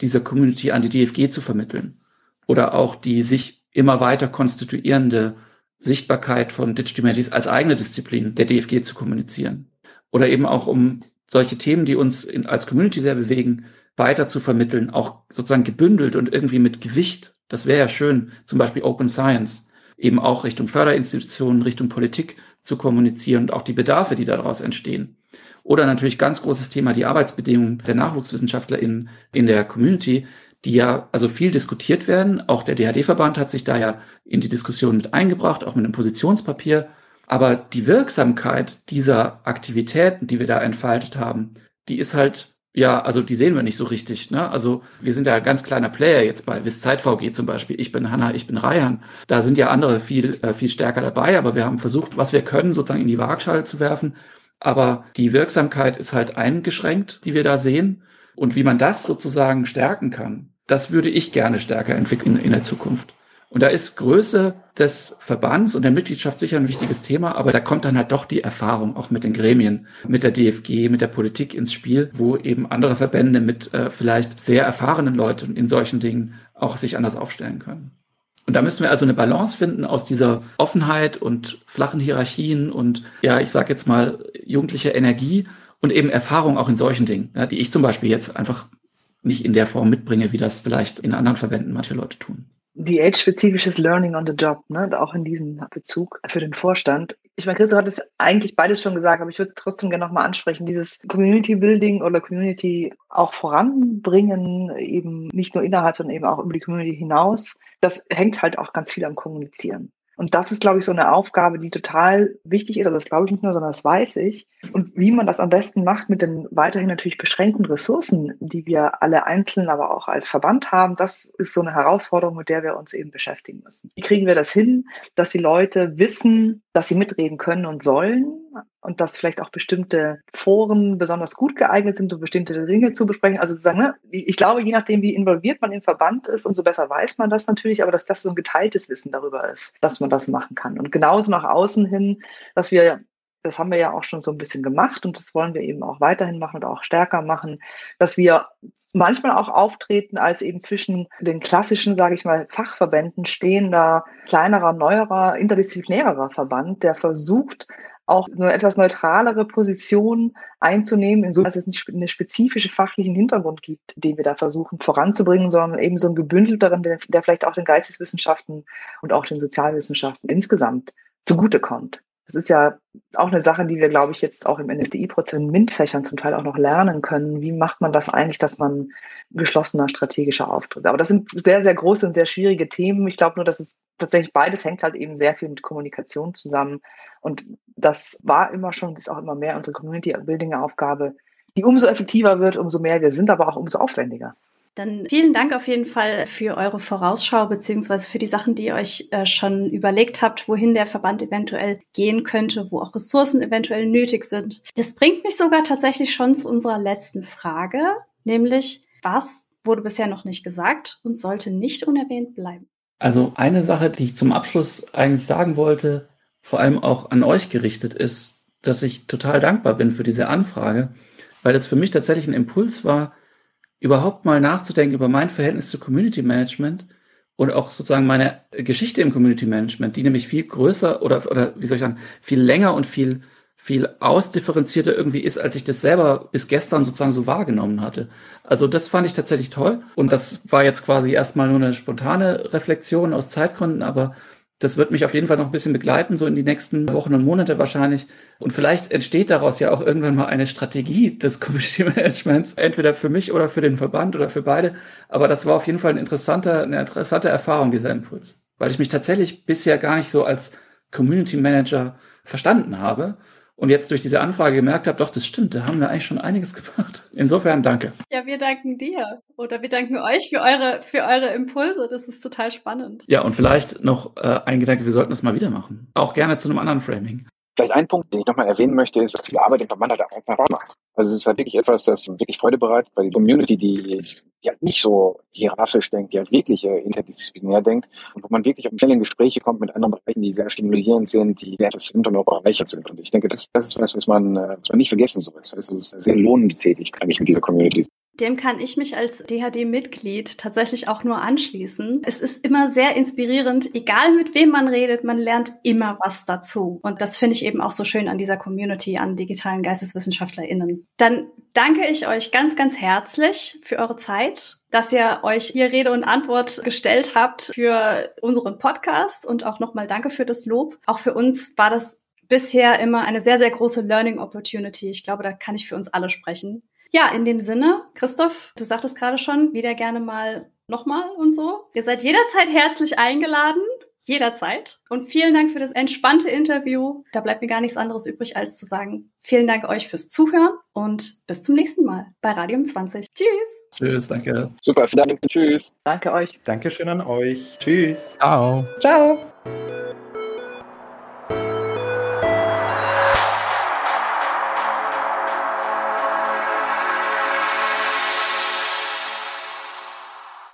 dieser Community an die DFG zu vermitteln oder auch die sich immer weiter konstituierende Sichtbarkeit von Digital Humanities als eigene Disziplin der DFG zu kommunizieren. Oder eben auch um solche Themen, die uns in, als Community sehr bewegen, weiter zu vermitteln, auch sozusagen gebündelt und irgendwie mit Gewicht. Das wäre ja schön, zum Beispiel Open Science, eben auch Richtung Förderinstitutionen, Richtung Politik zu kommunizieren und auch die Bedarfe, die daraus entstehen. Oder natürlich ganz großes Thema die Arbeitsbedingungen der Nachwuchswissenschaftler in, in der Community, die ja also viel diskutiert werden. Auch der DHD-Verband hat sich da ja in die Diskussion mit eingebracht, auch mit einem Positionspapier. Aber die Wirksamkeit dieser Aktivitäten, die wir da entfaltet haben, die ist halt, ja, also die sehen wir nicht so richtig. Ne? Also wir sind ja ein ganz kleiner Player jetzt bei Wiss Zeit VG zum Beispiel. Ich bin Hanna, ich bin Reihan. Da sind ja andere viel, äh, viel stärker dabei, aber wir haben versucht, was wir können, sozusagen in die Waagschale zu werfen. Aber die Wirksamkeit ist halt eingeschränkt, die wir da sehen. Und wie man das sozusagen stärken kann, das würde ich gerne stärker entwickeln in der Zukunft. Und da ist Größe des Verbands und der Mitgliedschaft sicher ein wichtiges Thema, aber da kommt dann halt doch die Erfahrung auch mit den Gremien, mit der DFG, mit der Politik ins Spiel, wo eben andere Verbände mit äh, vielleicht sehr erfahrenen Leuten in solchen Dingen auch sich anders aufstellen können. Und da müssen wir also eine Balance finden aus dieser Offenheit und flachen Hierarchien und ja, ich sage jetzt mal jugendliche Energie und eben Erfahrung auch in solchen Dingen, ja, die ich zum Beispiel jetzt einfach nicht in der Form mitbringe, wie das vielleicht in anderen Verbänden manche Leute tun. Die age-spezifisches Learning on the Job, ne, auch in diesem Bezug für den Vorstand. Ich meine, Christoph hat es eigentlich beides schon gesagt, aber ich würde es trotzdem gerne nochmal ansprechen. Dieses Community Building oder Community auch voranbringen, eben nicht nur innerhalb, sondern eben auch über die Community hinaus, das hängt halt auch ganz viel am Kommunizieren. Und das ist, glaube ich, so eine Aufgabe, die total wichtig ist. Also das glaube ich nicht nur, sondern das weiß ich. Und wie man das am besten macht mit den weiterhin natürlich beschränkten Ressourcen, die wir alle einzeln, aber auch als Verband haben, das ist so eine Herausforderung, mit der wir uns eben beschäftigen müssen. Wie kriegen wir das hin, dass die Leute wissen, dass sie mitreden können und sollen und dass vielleicht auch bestimmte Foren besonders gut geeignet sind, um bestimmte Dinge zu besprechen. Also sozusagen, ne, ich glaube, je nachdem, wie involviert man im Verband ist, umso besser weiß man das natürlich, aber dass das so ein geteiltes Wissen darüber ist, dass man das machen kann. Und genauso nach außen hin, dass wir das haben wir ja auch schon so ein bisschen gemacht und das wollen wir eben auch weiterhin machen und auch stärker machen, dass wir manchmal auch auftreten als eben zwischen den klassischen, sage ich mal, Fachverbänden stehender, kleinerer, neuerer, interdisziplinärer Verband, der versucht, auch eine etwas neutralere Position einzunehmen, insofern dass es nicht einen spezifischen fachlichen Hintergrund gibt, den wir da versuchen voranzubringen, sondern eben so einen gebündelteren, der, der vielleicht auch den Geisteswissenschaften und auch den Sozialwissenschaften insgesamt zugutekommt. Das ist ja auch eine Sache, die wir, glaube ich, jetzt auch im NFDI-Prozess in MINT-Fächern zum Teil auch noch lernen können. Wie macht man das eigentlich, dass man geschlossener strategischer auftritt? Aber das sind sehr, sehr große und sehr schwierige Themen. Ich glaube nur, dass es tatsächlich beides hängt halt eben sehr viel mit Kommunikation zusammen. Und das war immer schon, ist auch immer mehr unsere Community-Building-Aufgabe, die umso effektiver wird, umso mehr wir sind, aber auch umso aufwendiger. Dann vielen Dank auf jeden Fall für eure Vorausschau beziehungsweise für die Sachen, die ihr euch äh, schon überlegt habt, wohin der Verband eventuell gehen könnte, wo auch Ressourcen eventuell nötig sind. Das bringt mich sogar tatsächlich schon zu unserer letzten Frage, nämlich was wurde bisher noch nicht gesagt und sollte nicht unerwähnt bleiben? Also eine Sache, die ich zum Abschluss eigentlich sagen wollte, vor allem auch an euch gerichtet ist, dass ich total dankbar bin für diese Anfrage, weil es für mich tatsächlich ein Impuls war, überhaupt mal nachzudenken über mein Verhältnis zu Community Management und auch sozusagen meine Geschichte im Community Management, die nämlich viel größer oder, oder wie soll ich sagen, viel länger und viel, viel ausdifferenzierter irgendwie ist, als ich das selber bis gestern sozusagen so wahrgenommen hatte. Also das fand ich tatsächlich toll und das war jetzt quasi erstmal nur eine spontane Reflexion aus Zeitgründen, aber Das wird mich auf jeden Fall noch ein bisschen begleiten, so in die nächsten Wochen und Monate wahrscheinlich. Und vielleicht entsteht daraus ja auch irgendwann mal eine Strategie des Community (laughs) Managements, entweder für mich oder für den Verband oder für beide. Aber das war auf jeden Fall ein interessanter, eine interessante Erfahrung, dieser Impuls. Weil ich mich tatsächlich bisher gar nicht so als Community Manager verstanden habe und jetzt durch diese Anfrage gemerkt habe, doch, das stimmt, da haben wir eigentlich schon einiges gemacht. Insofern danke. Ja, wir danken dir oder wir danken euch für eure, für eure Impulse. Das ist total spannend. Ja, und vielleicht noch äh, ein Gedanke, wir sollten das mal wieder machen. Auch gerne zu einem anderen Framing. Vielleicht ein Punkt, den ich nochmal erwähnen möchte, ist, dass die Arbeit im Verband halt auch Spaß macht. Also es ist halt wirklich etwas, das wirklich Freude bereitet, weil die Community, die, die halt nicht so hierarchisch denkt, die halt wirklich äh, interdisziplinär denkt und wo man wirklich auf schnelle Gespräche kommt mit anderen Bereichen, die sehr stimulierend sind, die sehr interessant und auch sind. Und ich denke, das, das ist was, was man, äh, was man nicht vergessen soll. Das ist eine sehr lohnende Tätigkeit eigentlich mit dieser Community. Dem kann ich mich als DHD-Mitglied tatsächlich auch nur anschließen. Es ist immer sehr inspirierend, egal mit wem man redet, man lernt immer was dazu. Und das finde ich eben auch so schön an dieser Community, an digitalen GeisteswissenschaftlerInnen. Dann danke ich euch ganz, ganz herzlich für eure Zeit dass ihr euch hier Rede und Antwort gestellt habt für unseren Podcast und auch nochmal danke für das Lob. Auch für uns war das bisher immer eine sehr, sehr große Learning Opportunity. Ich glaube, da kann ich für uns alle sprechen. Ja, in dem Sinne, Christoph, du sagtest gerade schon, wieder gerne mal nochmal und so. Ihr seid jederzeit herzlich eingeladen. Jederzeit. Und vielen Dank für das entspannte Interview. Da bleibt mir gar nichts anderes übrig, als zu sagen, vielen Dank euch fürs Zuhören und bis zum nächsten Mal bei Radium 20. Tschüss. Tschüss, danke. Super, vielen Dank. Tschüss. Danke euch. Dankeschön an euch. Tschüss. Ciao. Ciao.